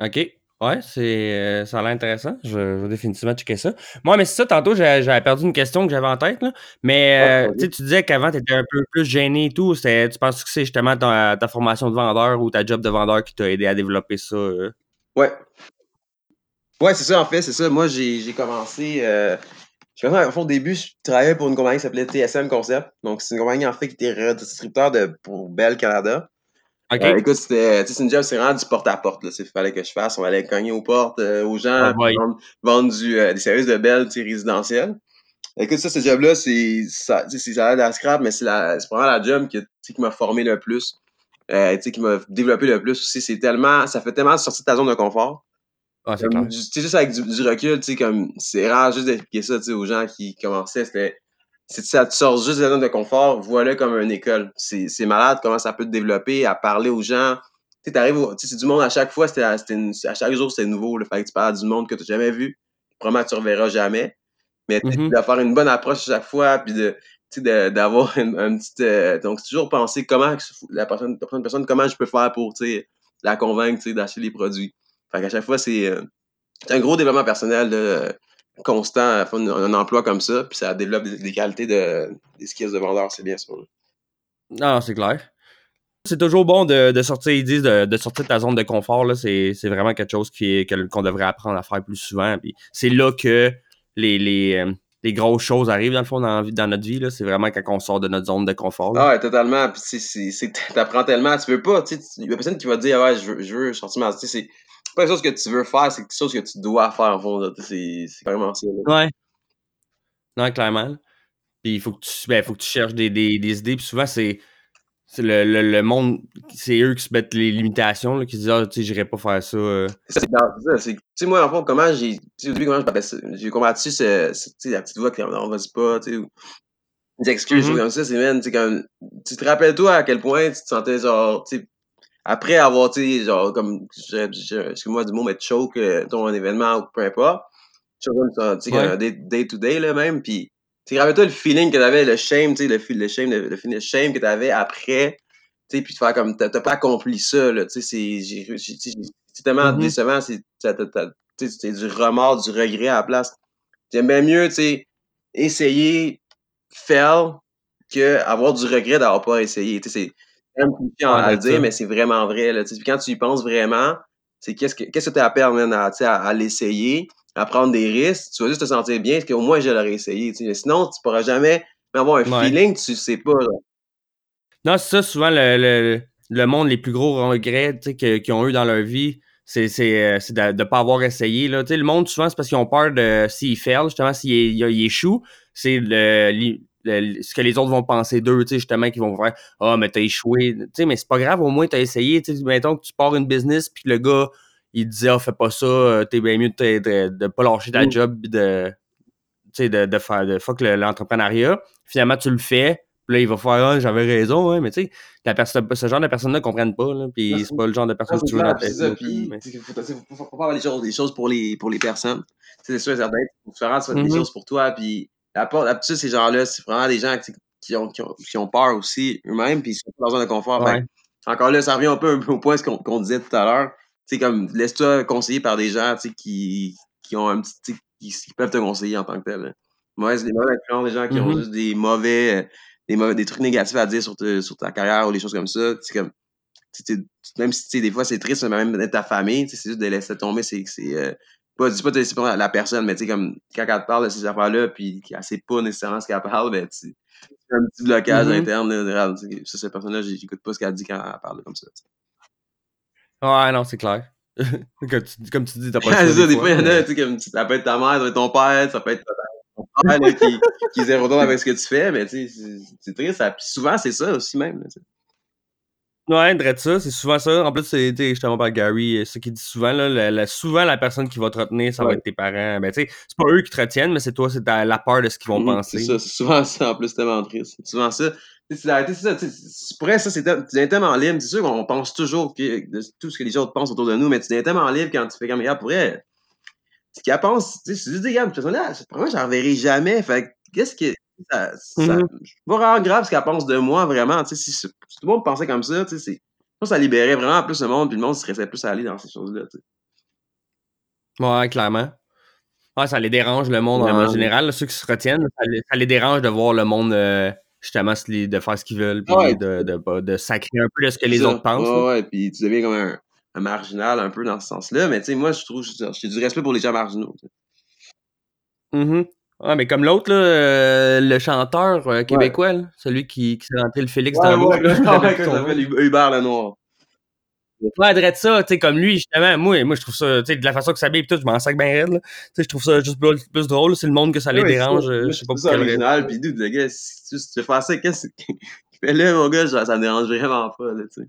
OK. Ouais, c'est euh, ça a l'air intéressant. Je, vais définitivement checker ça. Moi, mais c'est ça, tantôt, j'avais perdu une question que j'avais en tête. Là. Mais euh, tu disais qu'avant, tu étais un peu plus gêné et tout. Tu penses que c'est justement ta, ta, formation de vendeur ou ta job de vendeur qui t'a aidé à développer ça? Euh? Ouais. Ouais, c'est ça, en fait, c'est ça. Moi, j'ai commencé. Euh, au début, je travaillais pour une compagnie qui s'appelait TSM Concept. Donc, c'est une compagnie, en fait, qui était redistributeur de, pour Bell Canada. Euh, écoute, c'était une job, c'est vraiment du porte-à-porte. Il fallait que je fasse. On allait cogner aux portes euh, aux gens, oh vendre, du, euh, des services de belle résidentiels. Écoute, ça, ce job-là, c'est ça, ça a l'air la scrap, mais c'est vraiment la job qui, qui m'a formé le plus. Euh, qui m'a développé le plus aussi. C'est tellement. Ça fait tellement sortir de ta zone de confort. Ah, c'est clair. juste avec du, du recul, tu sais, comme c'est rare juste d'expliquer ça, tu sais, aux gens qui commençaient. C'était si ça te sort juste de la zone de confort, voilà comme une école. C'est malade comment ça peut te développer, à parler aux gens. Tu sais, c'est du monde à chaque fois, c'était à chaque jour, c'était nouveau. Le fait que tu parles du monde que tu n'as jamais vu. Probablement que tu ne reverras jamais. Mais mm-hmm. de faire une bonne approche à chaque fois, puis de d'avoir une, une, petite. Euh, donc, toujours penser comment la personne, la personne, comment je peux faire pour la convaincre d'acheter les produits. Fait qu'à chaque fois, c'est euh, un gros développement personnel. De, constant à faire un, emploi comme ça, puis ça développe des, qualités de, des skills de vendeur, c'est bien ça. Non, c'est clair. C'est toujours bon de, de sortir, ils disent, de, de, sortir de ta zone de confort. C'est, vraiment quelque chose qui qu'on devrait apprendre à faire plus souvent. Puis c'est là que les, les, euh, les, grosses choses arrivent, dans le fond, dans, dans notre vie. C'est vraiment quand on sort de notre zone de confort. Ah ouais, totalement. Puis t'apprends tellement. Tu veux pas, il y a personne qui va te dire, ah ouais, je veux, je veux sortir ma c'est pas quelque chose que tu veux faire, c'est quelque chose que tu dois faire en fond. C'est vraiment ça. Ouais. Non, clairement. Puis il faut que tu ben, faut que tu cherches des, des, des idées. Puis souvent, c'est le, le, le monde, c'est eux qui se mettent les limitations, là, qui se disent, ah, tu sais, j'irais pas faire ça. euh. C'est ça, c'est tu sais, moi, en fond, comment j'ai, au début, comment ça, j'ai combattu ce, ce- la petite voix qui, on vas-y pas, tu sais, ou des excuses, Mhm. comme ça, c'est, man, tu sais, comme, tu te rappelles, toi, à quel point tu te sentais, genre, tu sais, après avoir, tu sais, genre, comme, je- je- excuse-moi du mot, mais choke euh, ton événement ou peu importe, tu sais, tu sais, Ouais. un day, day to day, là, même, puis, tu sais, rappelle-toi le feeling que t'avais, le shame, tu sais, le, le shame, le, le shame que t'avais après, tu sais, puis de faire comme, t'as pas accompli ça, là, tu sais, c'est, tellement Mhm. décevant, c'est, t'as- t'as- t'as- tu sais, c'est du remords, du regret à la place. J'aime bien mieux, tu sais, essayer, fail, que avoir du regret d'avoir pas essayé, tu sais, même compliqué à, dire, ça. mais c'est vraiment vrai, là, tu quand tu y penses vraiment, c'est qu'est-ce que, qu'est-ce que t'as à perdre, à, tu sais, à, à l'essayer, à prendre des risques, tu vas juste te sentir bien, parce qu'au moins je l'aurais essayé, tu sinon, tu pourras jamais avoir un Ouais. feeling, tu sais pas, là. Non, c'est ça, souvent, le, le, le monde, les plus gros regrets tu qu'ils ont eu dans leur vie, c'est euh, de ne pas avoir essayé. Là. Tu Le monde, souvent, c'est parce qu'ils ont peur de s'ils fail, justement, s'ils ils- ils échouent, c'est le, ce que les autres vont penser d'eux, tu sais, justement, qu'ils vont faire Ah, mais t'as échoué. Tu sais, mais c'est pas grave, au moins, t'as essayé. Tu sais, mettons que tu pars une business, puis le gars, il te dit Ah, fais pas ça, euh, t'es bien mieux de, de, de pas lâcher ta Mm. job, puis de, tu sais, de, de faire de fuck le- l'entrepreneuriat. Finalement, tu le fais. Puis là, il va faire Ah, j'avais raison, hein, mais tu sais, la personne, ce genre de personnes-là ne comprennent pas. Là, puis c'est pas le genre de personne que tu veux dans ta tête. ça, tu faut, pas faire des choses, pour les, pour les personnes. Tu sais, C'est sûr certain, faut faire des Mhm. choses pour toi, puis la tu sais, ces gens-là, c'est vraiment des gens qui, ont, qui, ont, qui ont peur aussi eux-mêmes, puis ils sont dans zone de confort. Ouais. encore là, ça revient un peu, un peu au point ce qu'on disait tout à l'heure. Tu sais, comme, laisse-toi conseiller par des gens, tu sais, qui, qui ont un petit, qui, qui peuvent te conseiller en tant que tel. là. Mauvaise, des mauvaises influences, des gens qui ont Mhm. juste des mauvais, euh, des mauvais, des trucs négatifs à dire sur, te- sur ta carrière ou des choses comme ça. C'est comme, même si des fois c'est triste, même d'être ta famille, c'est juste de laisser tomber, c'est c'est, euh, pas, dis pas laisser tomber la personne, mais tu sais, comme quand elle te parle de ces affaires-là, puis qu'elle sait pas nécessairement ce qu'elle parle, ben tu un petit blocage Mhm. interne, là, de, ça, cette personne-là, j'écoute pas ce qu'elle dit quand elle parle comme ça. tu sais. Ouais, non, c'est clair. comme, tu, comme tu dis, t'as pas le c'est choix. ça, des fois, il y en a, tu sais, comme, ça peut être ta mère, ça peut être ton père, ça peut être ton là, qui, qui est avec ce que tu fais, mais tu sais, c'est- c'est triste, ça- souvent, c'est ça aussi même, là. Ouais, ça, c'est souvent ça. En plus, c'est justement par Gary, euh, ce qu'il dit souvent, là, la- la- souvent la personne qui va te retenir, ça va être tes parents. Ben, tu sais, c'est pas eux qui te retiennent, mais c'est toi, c'est la peur de ce qu'ils vont Mhm, penser. C'est ça, c'est souvent ça en plus, c'est tellement triste. C'est souvent ça. C'est ça. tu sais, c'est- Pour elle, ça, c'est tellement libre. C'est sûr qu'on pense toujours que, de tout ce que les autres pensent autour de nous, mais tu deviens tellement libre quand tu fais comme, regarde, pour elle, ce qu'elle pense, tu sais, tu dis, regarde, cette personne-là, probablement, j'en reverrai jamais. Fait que, qu'est-ce que. Ça, ça, Mhm. C'est pas vraiment grave ce qu'elle pense de moi, vraiment. Si, si tout le monde pensait comme ça, ça libérait vraiment plus le monde, puis le monde serait plus à aller dans ces choses-là. Ouais, clairement. Ouais, ça les dérange le monde Vraiment, en général. là, ceux qui se retiennent, ça les, ça les dérange de voir le monde euh, justement se de faire ce qu'ils veulent, puis Ouais. de, de, de, de sacrer un peu de ce que les ça. autres pensent. Ouais, ouais, puis tu deviens comme un, un marginal un peu dans ce sens-là. Mais tu sais, moi, je trouve, j'ai du respect pour les gens marginaux. tu sais. Ouais, mais comme l'autre, là, euh, le chanteur euh, québécois, là, celui qui, qui s'est rentré le Félix dans là, ouais, j'avais ouais, ça nom. Hubert Lenoir. Ouais, drette ça, tu sais, comme lui, justement, moi, moi je trouve ça, tu sais, de la façon que ça s'habille et tout, je m'en sac bien raide, là. Tu sais, je trouve ça juste plus, plus drôle, c'est le monde que ça les Ouais, c'est dérange, ça. euh, je sais pas trouve pour ça quelle raison. original, puis dude, le gars, si tu fais ça, qu'est-ce que. Fais-le, mon gars, genre, ça me dérange vraiment pas, là, tu sais.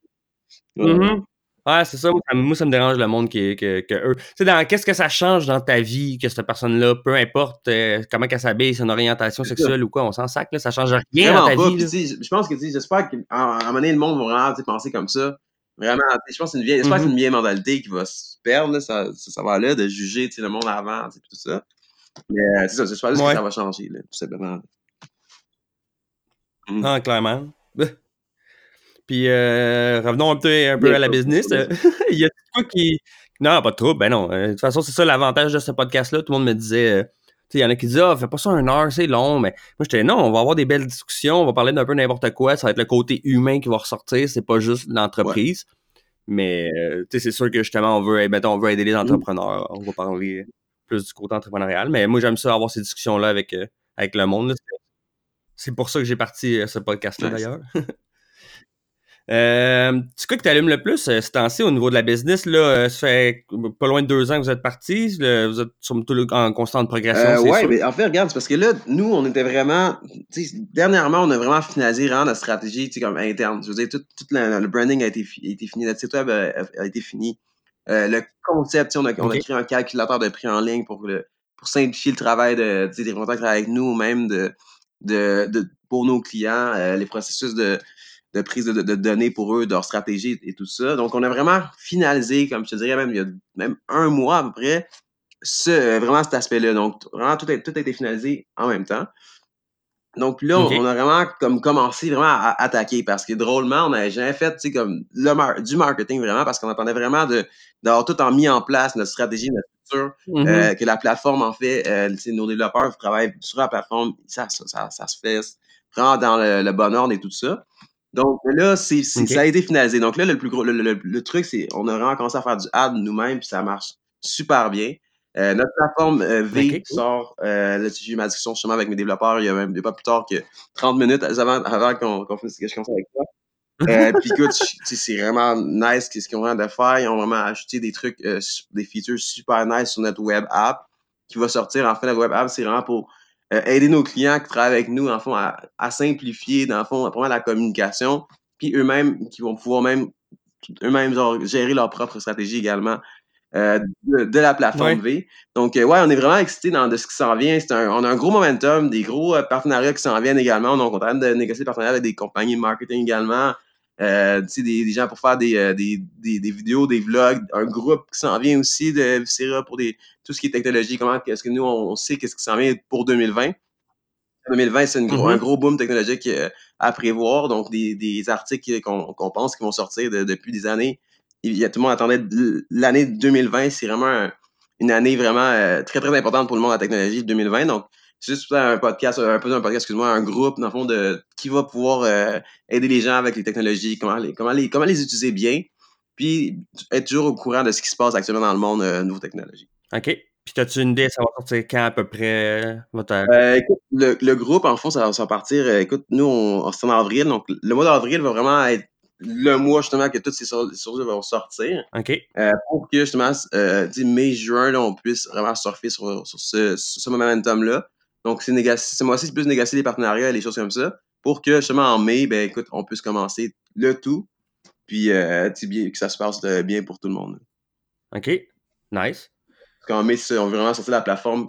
Ouais. Mhm. Ouais, c'est ça. Moi, ça, me- moi, ça me dérange le monde que, que, que eux. Tu sais, dans qu'est-ce que ça change dans ta vie que cette personne-là, peu importe euh, comment qu'elle s'habille, son orientation sexuelle ou quoi, on s'en sac, là, ça change rien dans ta pas. vie. Puis, je pense que, j'espère qu'à un moment donné, le monde va vraiment penser comme ça. Vraiment, je pense que c'est une vieille, j'espère que c'est Mhm. une vieille mentalité qui va se perdre, là, ça, ça, va là, de juger, le monde avant, tout ça. Mais, euh, c'est ça, j'espère juste Ouais. que ça va changer, là, tout simplement. Ah, clairement. Puis euh, revenons un peu, un peu Bien à la business. Il y a quoi qui. Non, pas de trouble, ben non. Euh, De toute façon, c'est ça l'avantage de ce podcast-là. Tout le monde me disait. euh, tu sais, il y en a qui disaient, ah, fais pas ça une heure, c'est long. Mais moi, j'étais, non, on va avoir des belles discussions, on va parler d'un peu n'importe quoi. Ça va être le côté humain qui va ressortir, c'est pas juste l'entreprise. Mais, tu sais, c'est sûr que justement, on veut, mettons, on veut aider les entrepreneurs. On va parler plus du côté entrepreneurial. Mais moi, j'aime ça avoir ces discussions-là avec, avec le monde. C'est- pour ça que j'ai parti ce podcast-là, Nice. d'ailleurs. Euh, c'est quoi que tu allumes le plus euh, ce temps-ci au niveau de la business? Là, euh, ça fait pas loin de deux ans que vous êtes partis. Vous êtes en constante progression. Euh, oui, mais en fait, regarde, c'est parce que là, nous, on était vraiment. Dernièrement, on a vraiment finalisé vraiment notre stratégie comme interne. Je veux dire, tout, tout le, branding a été, a été, fini, notre site web a, été fini. le concept, on a, on a créé un calculateur de prix en ligne pour, le, pour simplifier le travail de, des travaillent avec nous, même de, de, de pour nos clients, les processus de de prise de, données pour eux, de leur stratégie et tout ça. Donc, on a vraiment finalisé, comme je te dirais, même il y a même un mois à peu près, ce, vraiment cet aspect-là. Donc, vraiment, tout a, tout a été finalisé en même temps. Donc là, on a vraiment comme commencé vraiment à attaquer parce que drôlement, on n'avait jamais fait comme le du marketing vraiment parce qu'on attendait vraiment d'avoir tout en mis en place, notre stratégie, notre structure, mm-hmm. euh, que la plateforme en fait, euh, nos développeurs travaillent sur la plateforme, ça, ça, ça, se fait vraiment dans le, le bon ordre et tout ça. Donc là, c'est, ça a été finalisé. Donc là, le plus gros, le, truc, c'est on a vraiment commencé à faire du ad nous-mêmes, puis ça marche super bien. Euh, notre plateforme euh, V sort, euh, là, j'ai eu ma discussion justement avec mes développeurs il y a même pas plus tard que 30 minutes avant, avant qu'on, qu'on fasse que je commence avec toi. Euh, puis écoute, c'est vraiment nice ce qu'ils ont vraiment de faire. Ils ont vraiment ajouté des trucs, des features super nice sur notre web app qui va sortir. En fait, la web app, c'est vraiment pour euh, aider nos clients qui travaillent avec nous, en fond, à, simplifier, dans le fond, la communication, puis eux-mêmes, qui vont pouvoir même, eux-mêmes, gérer leur propre stratégie également. Euh, de, la plateforme V. Donc, euh, ouais, on est vraiment excités dans de ce qui s'en vient. on a un gros momentum, des gros partenariats qui s'en viennent également. Donc, on est en train de négocier des partenariats avec des compagnies de marketing également. Euh, des, des, gens pour faire des, des, des, vidéos, des vlogs, un groupe qui s'en vient aussi de Vicera pour des, tout ce qui est technologie. Comment est-ce que nous, on, sait qu'est-ce qui s'en vient pour 2020? 2020, c'est gros, un mm-hmm. gros boom technologique à prévoir. Donc, des, des articles qu'on pense qui vont sortir depuis des années il y a, tout le monde attendait l'année 2020. C'est vraiment une année vraiment euh, très, très importante pour le monde de la technologie 2020. Donc, juste un podcast, un peu un podcast, excuse-moi, un groupe, dans le fond, de qui va pouvoir euh, aider les gens avec les technologies, comment les, comment les, comment les utiliser bien, puis être toujours au courant de ce qui se passe actuellement dans le monde euh, nouveau technologies. OK. Puis, as-tu une idée, ça va sortir quand à peu près? Votre... Euh, écoute, le, le, groupe, en fond, ça, va partir. écoute, nous, on, c'est en avril. Donc, le mois d'avril va vraiment être le mois justement que toutes ces sources vont sortir. OK. Euh, pour que justement, euh, mai, juin, on puisse vraiment surfer sur, sur ce, ce momentum-là. Donc, c'est ce mois-ci, c'est plus négocier les partenariats et les choses comme ça. Pour que justement en mai, ben écoute, on puisse commencer le tout. Puis euh, bien, que ça se passe euh, bien pour tout le monde. OK. Nice. Parce qu'en mai, on veut vraiment sortir la plateforme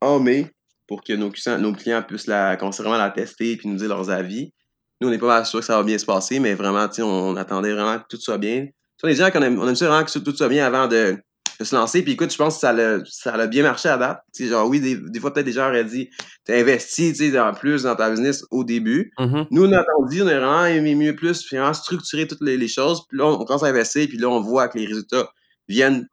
en mai pour que nos clients, nos clients puissent la, vraiment la tester et nous dire leurs avis. Nous, on n'est pas mal sûr que ça va bien se passer, mais vraiment, on, on attendait vraiment que tout soit bien. On est gens qu'on aime, on aime vraiment que tout soit bien avant de, se lancer. Puis écoute, je pense que ça a, ça a bien marché à date. genre, oui, des, fois, peut-être des gens auraient dit, t'as investi en plus dans ta business au début. Mm-hmm. Nous, on a attendu, on a vraiment aimé mieux plus, puis vraiment structurer toutes les, choses. Puis là, on, commence à investir, puis là, on voit que les résultats viennent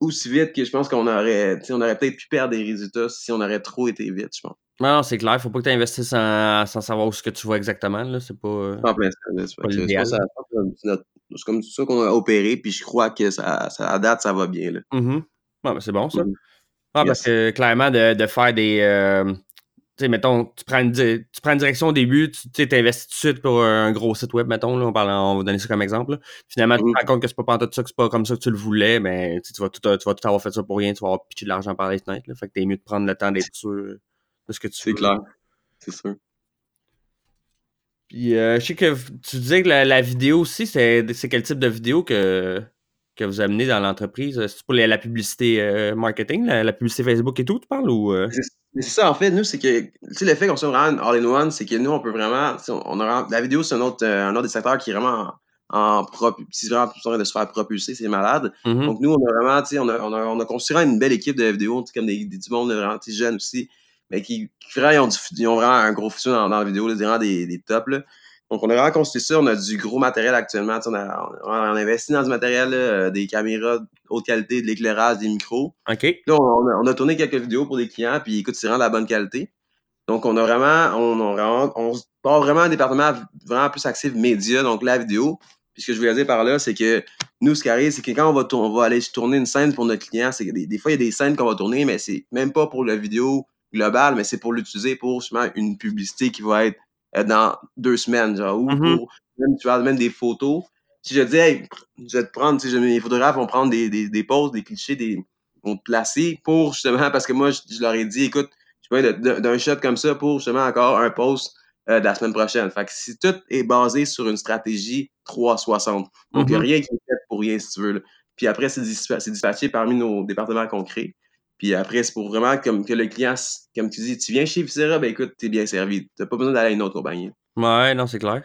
aussi vite que je pense qu'on aurait, on aurait peut-être pu perdre des résultats si on aurait trop été vite, je pense. Non, c'est clair. Faut pas que tu investisses sans, sans, savoir où ce que tu vois exactement. C'est pas. Euh, c'est comme ça qu'on a opéré, puis je crois que ça, ça, à date, ça va bien. Là. Mm ben, c'est bon, ça. Mm-hmm. Ah, Parce que clairement, de, de faire des. Euh, sais, mettons, tu prends, une, tu prends une direction au début, tu t'investis tout de suite pour un gros site web, mettons, là, on, parle, on va donner ça comme exemple. Finalement, tu te mm-hmm. rends compte que c'est pas tout ça, que c'est pas comme ça que tu le voulais, mais tu vas, tout, tu vas tout avoir fait ça pour rien, tu vas avoir pitché de l'argent par les fenêtres. Là, fait que t'es mieux de prendre le temps d'être sûr de ce que tu C'est clair, c'est sûr. Puis, euh, je sais que tu disais que la, vidéo aussi, c'est quel type de vidéo que, que vous amenez dans l'entreprise? C'est pour la, publicité euh, marketing, la, publicité Facebook et tout, tu parles? ou euh? C'est ça, en fait, nous, c'est que, tu sais, l'effet qu'on soit vraiment all-in-one, c'est que nous, on peut vraiment, on a, la vidéo, c'est un autre, un autre des secteurs qui est vraiment en, en si vraiment de se faire propulser, c'est malade. Mm-hmm. Donc, nous, on a vraiment, tu sais, on a, on, a, on a construit une belle équipe de vidéos, comme des, des, du monde vraiment jeunes aussi, mais qui, qui ils, ont ils, ont vraiment un gros futur dans, dans la vidéo, là, vraiment des, des tops. Là. Donc, on a vraiment construit ça. On a du gros matériel actuellement. On a, on a, investi dans du matériel, euh, des caméras de haute qualité, de l'éclairage, des micros. OK. Là, on a, on a, tourné quelques vidéos pour des clients, puis écoute, c'est vraiment de la bonne qualité. Donc, on a vraiment, on, on, on part vraiment un département vraiment plus actif média, donc la vidéo. Puis ce que je voulais dire par là, c'est que nous, ce qui arrive, c'est que quand on va, on va aller tourner une scène pour notre client, c'est que des, des, fois, il y a des scènes qu'on va tourner, mais c'est même pas pour la vidéo global, mais c'est pour l'utiliser pour justement une publicité qui va être dans deux semaines, genre, ou mm-hmm. pour même, tu vas même des photos. Si je dis, hey, je vais te prendre, tu sais, mes photographes vont prendre des, des, des poses, des clichés, des, vont te placer pour justement, parce que moi, je, je leur ai dit, écoute, je vais d'un shot comme ça pour justement encore un post euh, de la semaine prochaine. Fait que si tout est basé sur une stratégie 360, donc Mhm. rien qui est fait pour rien, si tu veux. là. Puis après, c'est dispa- c'est dispatché parmi nos départements crée. Puis après, c'est pour vraiment comme que le client, comme tu dis, tu viens chez Visera, ben écoute, t'es bien servi. T'as pas besoin d'aller à une autre compagnie. Ouais, non, c'est clair.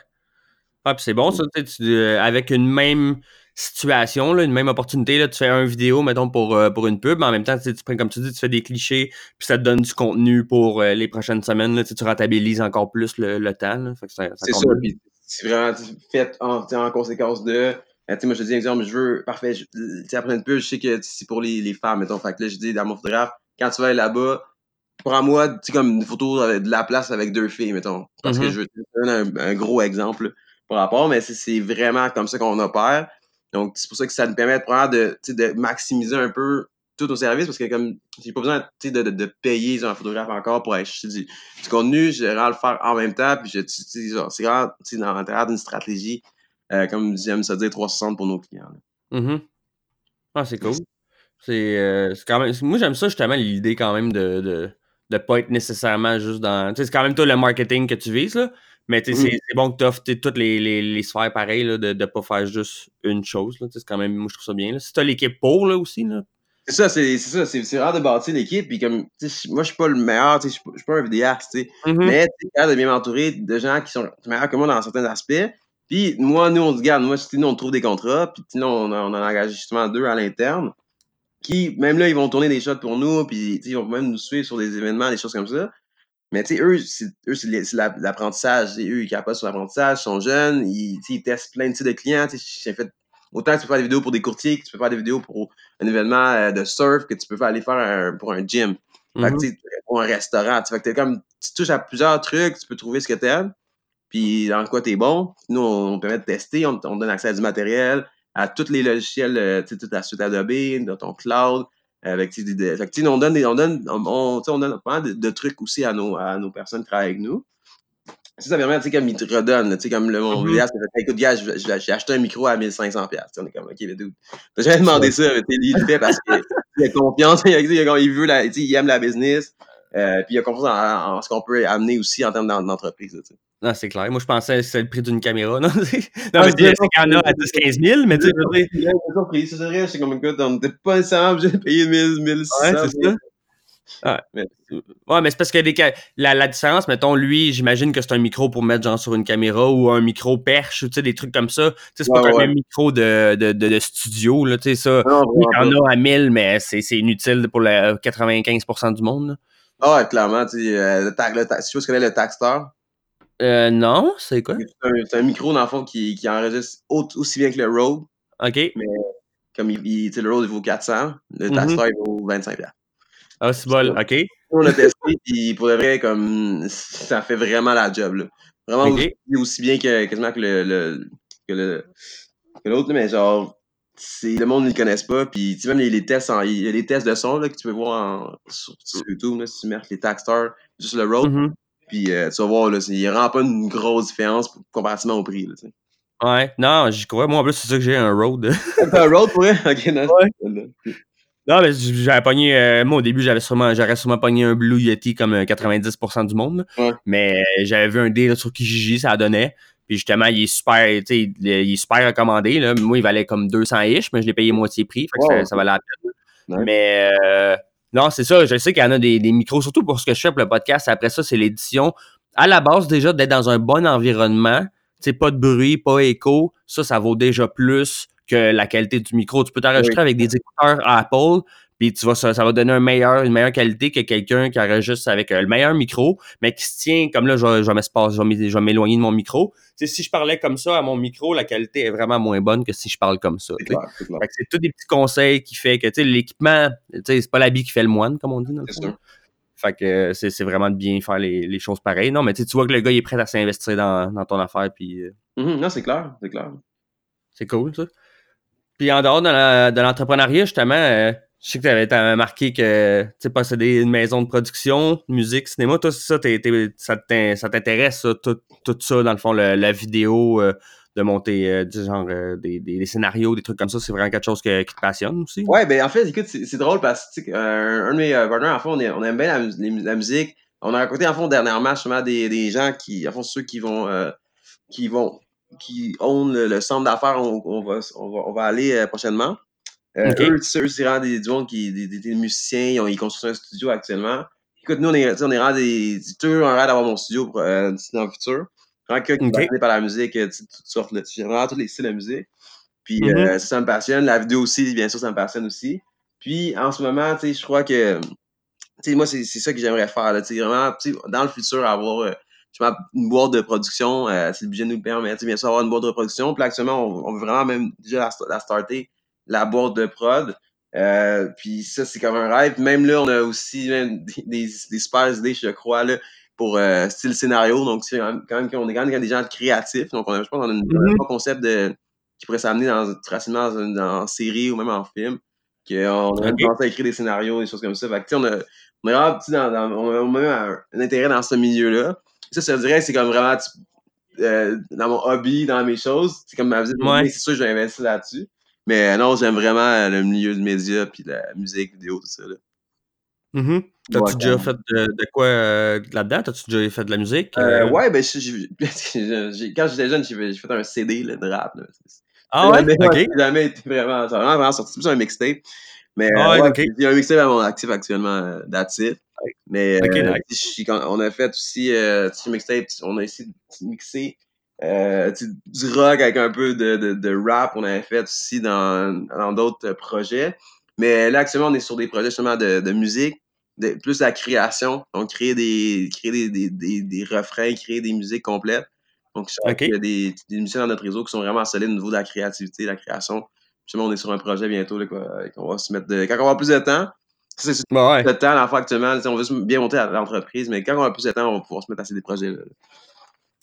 Ah, puis c'est bon, ça, tu euh, avec une même situation, là, une même opportunité, là, tu fais un vidéo, mettons, pour, euh, pour une pub, mais en même temps, tu prends, comme tu dis, tu fais des clichés, puis ça te donne du contenu pour euh, les prochaines semaines, là, tu rentabilises encore plus le, le temps, ça, ça C'est ça. combine. Puis c'est vraiment fait en conséquence de. Tu sais, moi, je te dis, exemple, je veux, parfait, tu sais, après une pub, je sais que c'est pour les, les femmes, mettons. Fait que là, je dis à mon photographe, quand tu vas aller là-bas, prends-moi, tu sais, comme une photo de la place avec deux filles, mettons. Parce que Mhm. je veux te donner un, un gros exemple là, par rapport, mais c'est- vraiment comme ça qu'on opère. Donc, c'est pour ça que ça nous permet de, prendre de, de maximiser un peu tous nos services parce que comme j'ai pas besoin tu sais, de, de, de payer un photographe encore pour acheter du, du contenu, je vais le faire en même temps. Puis je, tu sais, genre, c'est vraiment tu sais, dans l'intérieur d'une stratégie, euh, comme j'aime ça dire, 360 pour nos clients. Mhm. Ah, c'est cool. C'est euh, c'est quand même. Moi, j'aime ça, justement, l'idée quand même de, de, de pas être nécessairement juste dans. Tu c'est quand même toi le marketing que tu vises, là. Mais tu Mhm. c'est c'est bon que tu offres toutes les, les, les sphères pareilles, là, de ne pas faire juste une chose. Tu C'est quand même. Moi, je trouve ça bien. Là. Si t'as l'équipe pour, là, aussi, là. C'est ça, c'est c'est ça, c'est c'est rare de bâtir l'équipe. Puis comme, tu moi, je suis pas le meilleur, tu je suis pas- je suis pas un vidéaste, tu sais. Mhm. Mais tu es capable de bien m'entourer de gens qui sont meilleurs que moi dans certains aspects. Puis moi, nous, on se garde. Moi, tu nous, on trouve des contrats. Puis tu nous, on, on en engage justement deux à l'interne. Qui, même là, ils vont tourner des shots pour nous. Puis tu ils vont même nous suivre sur des événements, des choses comme ça. Mais tu sais, eux, c'est l'apprentissage. Tu Eux, ils capotent sur l'apprentissage, ils sont jeunes, ils, tu ils testent plein de types de clients. Tu sais, J'ai fait autant que tu peux faire des vidéos pour des courtiers, que tu peux faire des vidéos pour un événement euh, de surf, que tu peux faire aller faire un- pour un gym. Fait que, Mhm. tu sais, pour un restaurant. tu Fait que comme, tu touches à plusieurs trucs, tu peux trouver ce que t'aimes, puis dans quoi t'es bon. Nous, on, on permet de tester, on, on donne accès à du matériel, à tous les logiciels, euh, tu sais, toute la suite Adobe, dans ton cloud. Avec, tu des- fait tu on donne, des, on donne, on, on, tu sais, on donne pas de, de trucs aussi à nos, à nos personnes qui travaillent avec nous. Ça, ça permet, tu sais, comme ils te redonnent, là, tu sais, comme le, mon vidéaste, il fait, écoute, gars, j'ai acheté un micro à 1500$. piastres. On est comme, OK, le dude. T'as jamais demandé ça, mais tu lui, il le fait parce qu'il a confiance, il, a- il il veut la, tu il aime la business, euh, puis il a confiance en, en ce qu'on peut amener aussi en termes d'en- d'entreprise, là, tu sais. Non, c'est clair. Moi, je pensais que c'était le prix d'une caméra. Non, non Ah, mais c'est qu'il y en a à 10-15 000, mais tu sais, je c'est vrai, c'est comme, écoute, on n'était pas nécessairement obligé de payer 1000, 1600. Ouais, c'est ça. Ouais. Mais- Ouais, mais c'est parce que ca- la, la différence, mettons, lui, j'imagine que c'est un micro pour mettre genre sur une caméra ou un micro perche, ou tu sais, des trucs comme ça. Tu sais, c'est Ouais, pas comme ouais. un micro de, de, de, de studio, là, tu sais, ça. Non, Oui, vraiment il y en a à 1000, mais c'est c'est inutile pour le 95% du monde. là. Ah ouais, clairement, tu sais, euh, le tag, le tag, si tu connais le Taxter, Euh, non, c'est quoi? c'est un, micro, dans le fond, qui, qui enregistre au- aussi bien que le Rode. OK. Comme il, le Rode, il vaut 400, le. Taxter, il vaut 25 piastres. Ah, c'est bol. OK. On l'a testé, puis pour de vrai, comme, ça fait vraiment la job, là. Vraiment aussi, aussi bien que, quasiment que le, le, que l'autre, mais genre, c'est, le monde ne le connaisse pas, puis tu sais, même les, les tests, en- il y a des tests de son, là, que tu peux voir en- sur, sur YouTube, là, si tu marques les Taxter, juste le Rode, Mhm. puis euh, tu vas voir, là, il n'y a vraiment pas une grosse différence comparativement au prix, là, tu sais. Ouais. Non, j'y crois. Moi, en plus, c'est ça que j'ai un. T'as un Rode pour vrai? Ok, non. Ouais. Non, mais j'avais pogné. euh, moi, au début, j'avais sûrement, j'aurais sûrement pogné un Blue Yeti comme euh, 90% du monde. Ouais. Mais euh, j'avais vu un deal sur Kijiji, ça donnait. Puis justement, il est super, tu sais, il est super recommandé. Là. Moi, il valait comme 200 ish, mais je l'ai payé moitié prix. Fait que Ouais. ça, ça valait la peine. Ouais. Mais euh, non, c'est ça. Je sais qu'il y en a des, des micros, surtout pour ce que je fais pour le podcast. Après ça, c'est l'édition. À la base, déjà, d'être dans un bon environnement. Pas de bruit, pas écho. Ça, ça vaut déjà plus que la qualité du micro. Tu peux t'enregistrer avec des écouteurs Apple, puis tu vas, ça, ça va donner un meilleur, une meilleure qualité que quelqu'un qui enregistre avec euh, le meilleur micro, mais qui se tient, comme là, je, vais- je vais m'éloigner de mon micro. Si je parlais comme ça à mon micro, la qualité est vraiment moins bonne que si je parle comme ça. C'est tous des petits conseils qui fait que, l'équipement, c'est pas l'habit qui fait le moine, comme on dit dans le. Fait que euh, c'est vraiment de bien faire les, les choses pareilles. Non, mais tu vois que le gars, il est prêt à s'investir dans, dans ton affaire, puis euh, Mhm, Non, c'est clair, c'est clair. c'est cool, ça. Puis en dehors de l'entrepreneuriat, justement, euh, je sais que tu avais marqué que tu posséder une maison de production, musique, cinéma, c'est ça, t'es- t'es- ça t'in- ça t'intéresse, tout, tout ça, dans le fond, le- la vidéo, euh, de monter euh, du genre euh, des, des, scénarios, des trucs comme ça, c'est vraiment quelque chose qui te passionne aussi? Ouais, ben en fait, écoute, c'est drôle parce que un, de mes partners, en fait, on, on aime bien la, musique. On a raconté en fond dernièrement justement des, des gens qui, en fond, ceux qui vont qui vont qui ont le, centre d'affaires où on, va, on, va, on va aller prochainement. Euh, Eux, c'est vraiment des, monde qui des, des, musiciens, ils, ont, ils construisent un studio actuellement. Écoute, nous, on est, on est vraiment des. Toujours un rêve d'avoir mon studio pour, euh, dans le futur. Vraiment que okay. par la musique, toutes sortes, vraiment tous les styles de musique. Puis mm -hmm. euh, ça me passionne. La vidéo aussi, bien sûr, ça me passionne aussi. Puis en ce moment, tu sais, je crois que. Tu sais, moi, c'est ça que j'aimerais faire. Tu sais, vraiment, dans le futur, avoir euh, une boîte de production, euh, si le budget nous le permet, bien sûr, avoir une boîte de production. Puis actuellement, on, on veut vraiment même déjà la, la starter la boîte de prod. Euh, puis ça, c'est comme un rêve. Même là, on a aussi des, des, des, super idées, je crois, là, pour euh, style scénario. Donc, c'est quand même, on est quand même des gens créatifs. Donc, on a, je pense, on a un mm -hmm. concept de, qui pourrait s'amener dans, facilement dans, dans, en série ou même en film. Qu'on a okay. commencé à écrire des scénarios, des choses comme ça. Fait que, on a, on a vraiment, dans, dans, on a même un, un, intérêt dans ce milieu-là. Ça, ça dirait c'est comme vraiment euh, dans mon hobby, dans mes choses. C'est comme ma vie, ouais. c'est sûr que je vais investir là-dessus. Mais non, j'aime vraiment le milieu du média puis la musique, vidéo, tout ça. Là. Mm -hmm. T'as-tu ouais, déjà fait de, de quoi euh, là-dedans? T'as-tu déjà fait de la musique? Euh, ouais, ben, quand j'étais jeune, j'ai fait un CD là, de rap. Là. Ah ouais? Jamais, ok. jamais été vraiment, vraiment, vraiment sorti. C'est plus un mixtape. Mais ah ouais, ouais okay. il y a un mixtape à mon actif actuellement, euh, it. Mais okay, euh, nice. on a fait aussi, euh, mixtape, on a essayé de mixer euh, du rock avec un peu de, de, de, rap, on avait fait aussi dans d'autres projets. Mais là, actuellement, on est sur des projets justement de, de musique, de, plus la création. Donc, créer des, créer des, des, des, des refrains, créer des musiques complètes. Donc, okay. il y a des, des musiciens dans notre réseau qui sont vraiment solides au niveau de la créativité, de la création. Justement, on est sur un projet bientôt, là, quoi, qu'on va se mettre de... Quand on va plus de temps, c'est bah ouais. le temps, l'enfant actuellement, on veut bien monter l'entreprise, mais quand on a plus de temps, on va pouvoir se mettre à ces des projets là.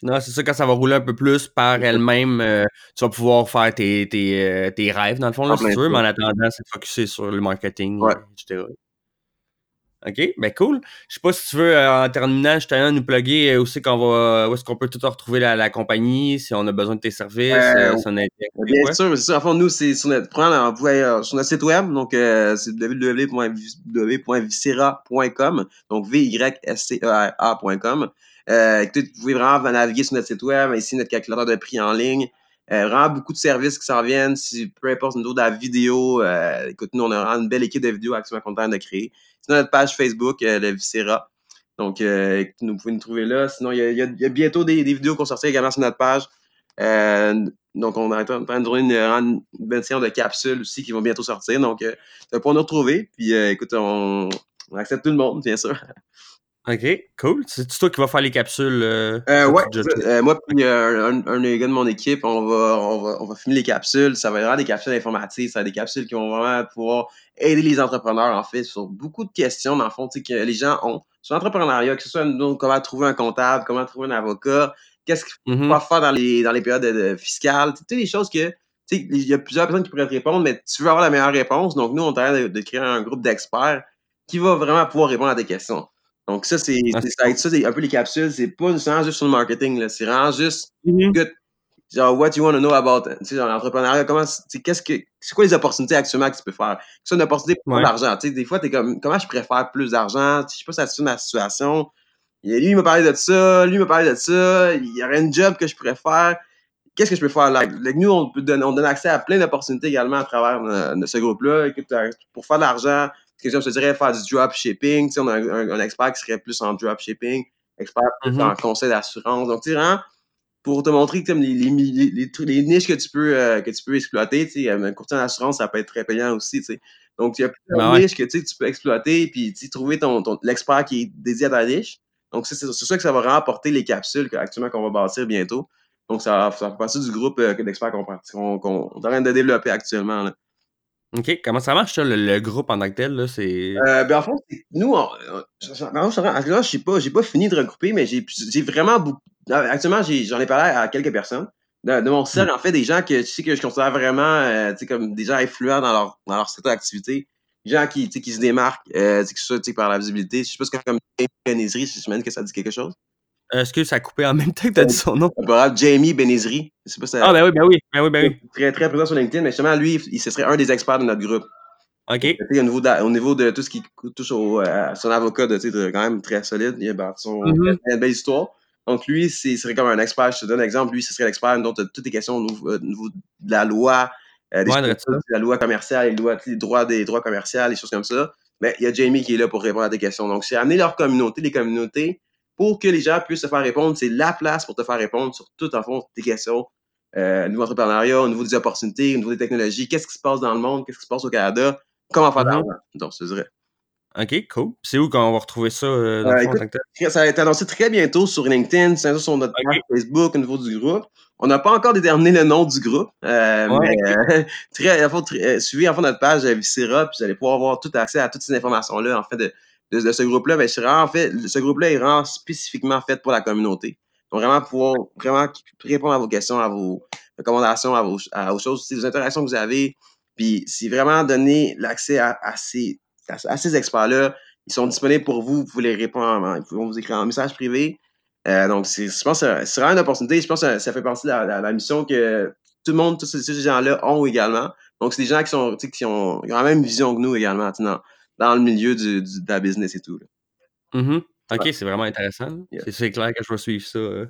Non, c'est ça, quand ça va rouler un peu plus par elle-même, euh, tu vas pouvoir faire tes, tes, euh, tes rêves, dans le fond, là, si tu veux, mais en attendant, c'est de focuser sur le marketing, ouais. etc. OK, ben cool. Je sais pas si tu veux, euh, en terminant, justement, nous plugger aussi qu'on va, où est-ce qu'on peut tout retrouver la, la, compagnie, si on a besoin de tes services, euh, si on a... Bien ouais. sûr, c'est ça. En fond, nous, c'est sur notre, sur notre site web, donc c'est www.viscera.com, donc V-Y-S-C-E-R-A.com. Euh, vous pouvez vraiment naviguer sur notre site web, ici notre calculateur de prix en ligne. Euh, vraiment beaucoup de services qui s'en viennent. Si, peu importe au niveau de la vidéo, euh, nous, on a vraiment une belle équipe de vidéos actuellement content de créer. Sinon, notre page Facebook, euh, le Viscera. Donc, euh, vous pouvez nous trouver là. Sinon, il y a, y a, bientôt des, des vidéos qu'on sortir également sur notre page. Euh, donc, on est en train de donner une, belle série de capsules aussi qui vont bientôt sortir. Donc, euh, pouvoir nous retrouver. Puis, écoute, on, on accepte tout le monde, bien sûr. OK, cool. C'est toi qui vas faire les capsules? Euh, euh ouais, euh, moi puis un, un, des gars de mon équipe, on va, on va, on va filmer les capsules. Ça va avoir des capsules informatives, ça va être des capsules qui vont vraiment pouvoir aider les entrepreneurs, en fait, sur beaucoup de questions, dans le fond, que les gens ont sur l'entrepreneuriat, que ce soit comment trouver un comptable, comment trouver un avocat, qu'est-ce qu'il faut mm -hmm. faire dans les, dans les périodes de, de fiscales, toutes les choses que il y a plusieurs personnes qui pourraient te répondre, mais tu veux avoir la meilleure réponse. Donc, nous, on train de, de créer un groupe d'experts qui va vraiment pouvoir répondre à tes questions. Donc, ça, c'est ah, ça, ça, c'est un peu les capsules. C'est pas nécessairement juste sur le marketing. C'est vraiment juste, mm -hmm. good, genre, what you want to know about, tu sais, l'entrepreneuriat, comment, qu'est-ce que, c'est quoi les opportunités actuellement que tu peux faire? C'est une opportunité pour ouais. l'argent, tu sais, des fois, t'es comme, comment je préfère plus d'argent? Je sais pas satisfait ma situation. Et lui, il m'a parlé de ça, lui, il m'a parlé de ça, il y aurait une job que je pourrais faire. Qu'est-ce que je peux faire? Là? Nous, on, peut donner, on donne accès à plein d'opportunités également à travers euh, de ce groupe-là. Pour faire de l'argent, que je te dirais faire du dropshipping. On a un, un, expert qui serait plus en dropshipping, expert plus mm -hmm. en conseil d'assurance. Donc, tu sais, pour te montrer que les, les, les, les, niches que tu peux, euh, que tu peux exploiter, tu sais, un courtier d'assurance, ça peut être très payant aussi, tu sais. Donc, il y a plusieurs ben ouais. niches que tu peux exploiter, puis trouver ton, ton l'expert qui est dédié à ta niche. Donc, c'est ça que ça va vraiment apporter les capsules actuellement qu'on va bâtir bientôt. Donc, ça, ça fait partie du groupe euh, d'experts qu'on qu qu est en train de développer actuellement. Là. OK. Comment ça marche, ça, le, le, groupe en tant que tel? Là, c'est... Euh, ben, en fait, nous, on, je n'ai pas, pas fini de regrouper, mais j'ai vraiment beaucoup. Actuellement, j'en ai, parlé à quelques personnes. De, de mon cercle, mmh. en fait, des gens que, tu sais, que je considère vraiment euh, comme des gens influents dans leur, dans leur secteur d'activité. Des gens qui, qui se démarquent, euh, que ce soit par la visibilité. Je sais pas comme je j'imagine que ça dit quelque chose. Est-ce que ça a coupé en même temps que tu as dit son nom? Jamie Benizri. Je sais pas si ça- Ah, ben oui, ben oui, ben oui, ben oui. Très, très présent sur LinkedIn, mais justement, lui, il, ce serait un des experts de notre groupe. OK. Au niveau, de, au niveau de tout ce qui touche au, à son avocat, de, tu sais, de- quand même très solide, il a bâti son Mhm. a une belle histoire. Donc lui, c'est- il serait comme un expert. Je te donne un exemple. Lui, ce serait l'expert donc, de toutes les questions au niveau, euh, au niveau de la loi, euh, des Ouais, choses de la loi commerciale, les, lois, les droits des droits commerciaux, les choses comme ça. Mais il y a Jamie qui est là pour répondre à tes questions. Donc, c'est amener leur communauté, les communautés, pour que les gens puissent se faire répondre. C'est la place pour te faire répondre sur tout, en fond, tes questions. Euh, au niveau entrepreneuriat, au niveau des opportunités, au niveau des technologies, qu'est-ce qui se passe dans le monde, qu'est-ce qui se passe au Canada, comment faire de l'argent. Donc, je te dirais. OK, cool. C'est où qu'on va retrouver ça euh, dans Euh, le fond, écoute, que? Ça va être annoncé très bientôt sur LinkedIn, c'est sur notre page Facebook au niveau du groupe. On n'a pas encore déterminé le nom du groupe, euh, Ouais, mais euh, très, très- euh, suivez en fond notre page Viscera, puis vous allez pouvoir avoir tout accès à toutes ces informations-là, en fait, de, de, ce groupe-là. Ben, c'est en fait, ce groupe-là est vraiment spécifiquement fait pour la communauté. Donc, vraiment pouvoir vraiment répondre à vos questions, à vos recommandations, à vos, à vos choses, aux interactions que vous avez. Puis, c'est vraiment donner l'accès à, à ces, à, ces experts-là. Ils sont disponibles pour vous. Vous pouvez les répondre, ils vont vous écrire un message privé. Euh, donc, je pense que c'est vraiment une opportunité. Je pense que ça fait partie de la, la- mission que tout le monde, tous ces, gens-là ont également. Donc, c'est des gens qui sont, qui ont, ont la même vision que nous également, dans, dans le milieu du, du- de la business et tout. là. Mhm. OK, c'est vraiment intéressant. Yeah. C'est- clair que je vais suivre ça. euh,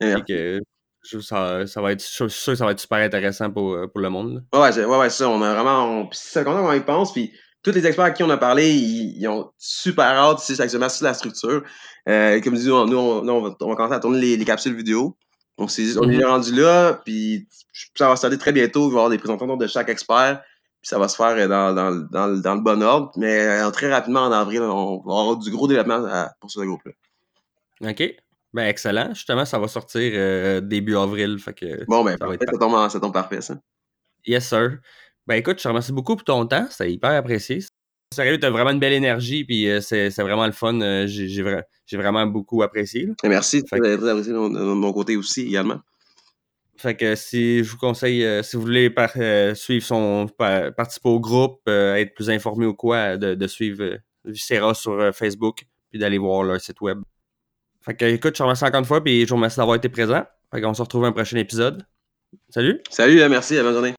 Yeah. puis que je- ça, ça va être, je suis sûr que ça va être super intéressant pour, euh, pour le monde. là. Ouais, ouais, c'est- ouais, ça. On a vraiment. On, c'est content comment ils pensent. Puis tous les experts à qui on a parlé, ils, ils ont super hâte, c'est exactement sur la structure. Euh, comme je dis, on- nous, on, nous, on va, on va commencer à tourner les, les capsules vidéo. Donc, c'est, on est rendu là, puis ça va starter très bientôt. Il va y avoir des présentations de chaque expert. Puis ça va se faire euh, dans, dans, le- dans, le- dans le bon ordre. Mais euh, très rapidement, en avril, on va avoir du gros développement à- pour ce groupe-là. OK. Ben, excellent. Justement, ça va sortir euh, début avril. Fait que, Bon, ben, Ça parfait, ça tombe, en- ça tombe parfait, ça. yes, sir. Ben, écoute, je te remercie beaucoup pour ton temps. C'était hyper apprécié. Sérieux, t'as vraiment une belle énergie. Puis euh, c'est vraiment le fun. euh, J'ai j'ai vra- j'ai vraiment beaucoup apprécié. là. Merci. Fait Très, très apprécié de mon, de mon côté aussi également. Fait que si je vous conseille, euh, si vous voulez euh, suivre son pa- participer au groupe, euh, être plus informé ou quoi, de, suivre Viscera sur Facebook, puis d'aller voir leur site web. Fait que écoute, je te remercie encore une fois, puis je vous remercie d'avoir été présent. Fait qu'on se retrouve à un prochain épisode. Salut! Salut, euh, merci, à bonne journée.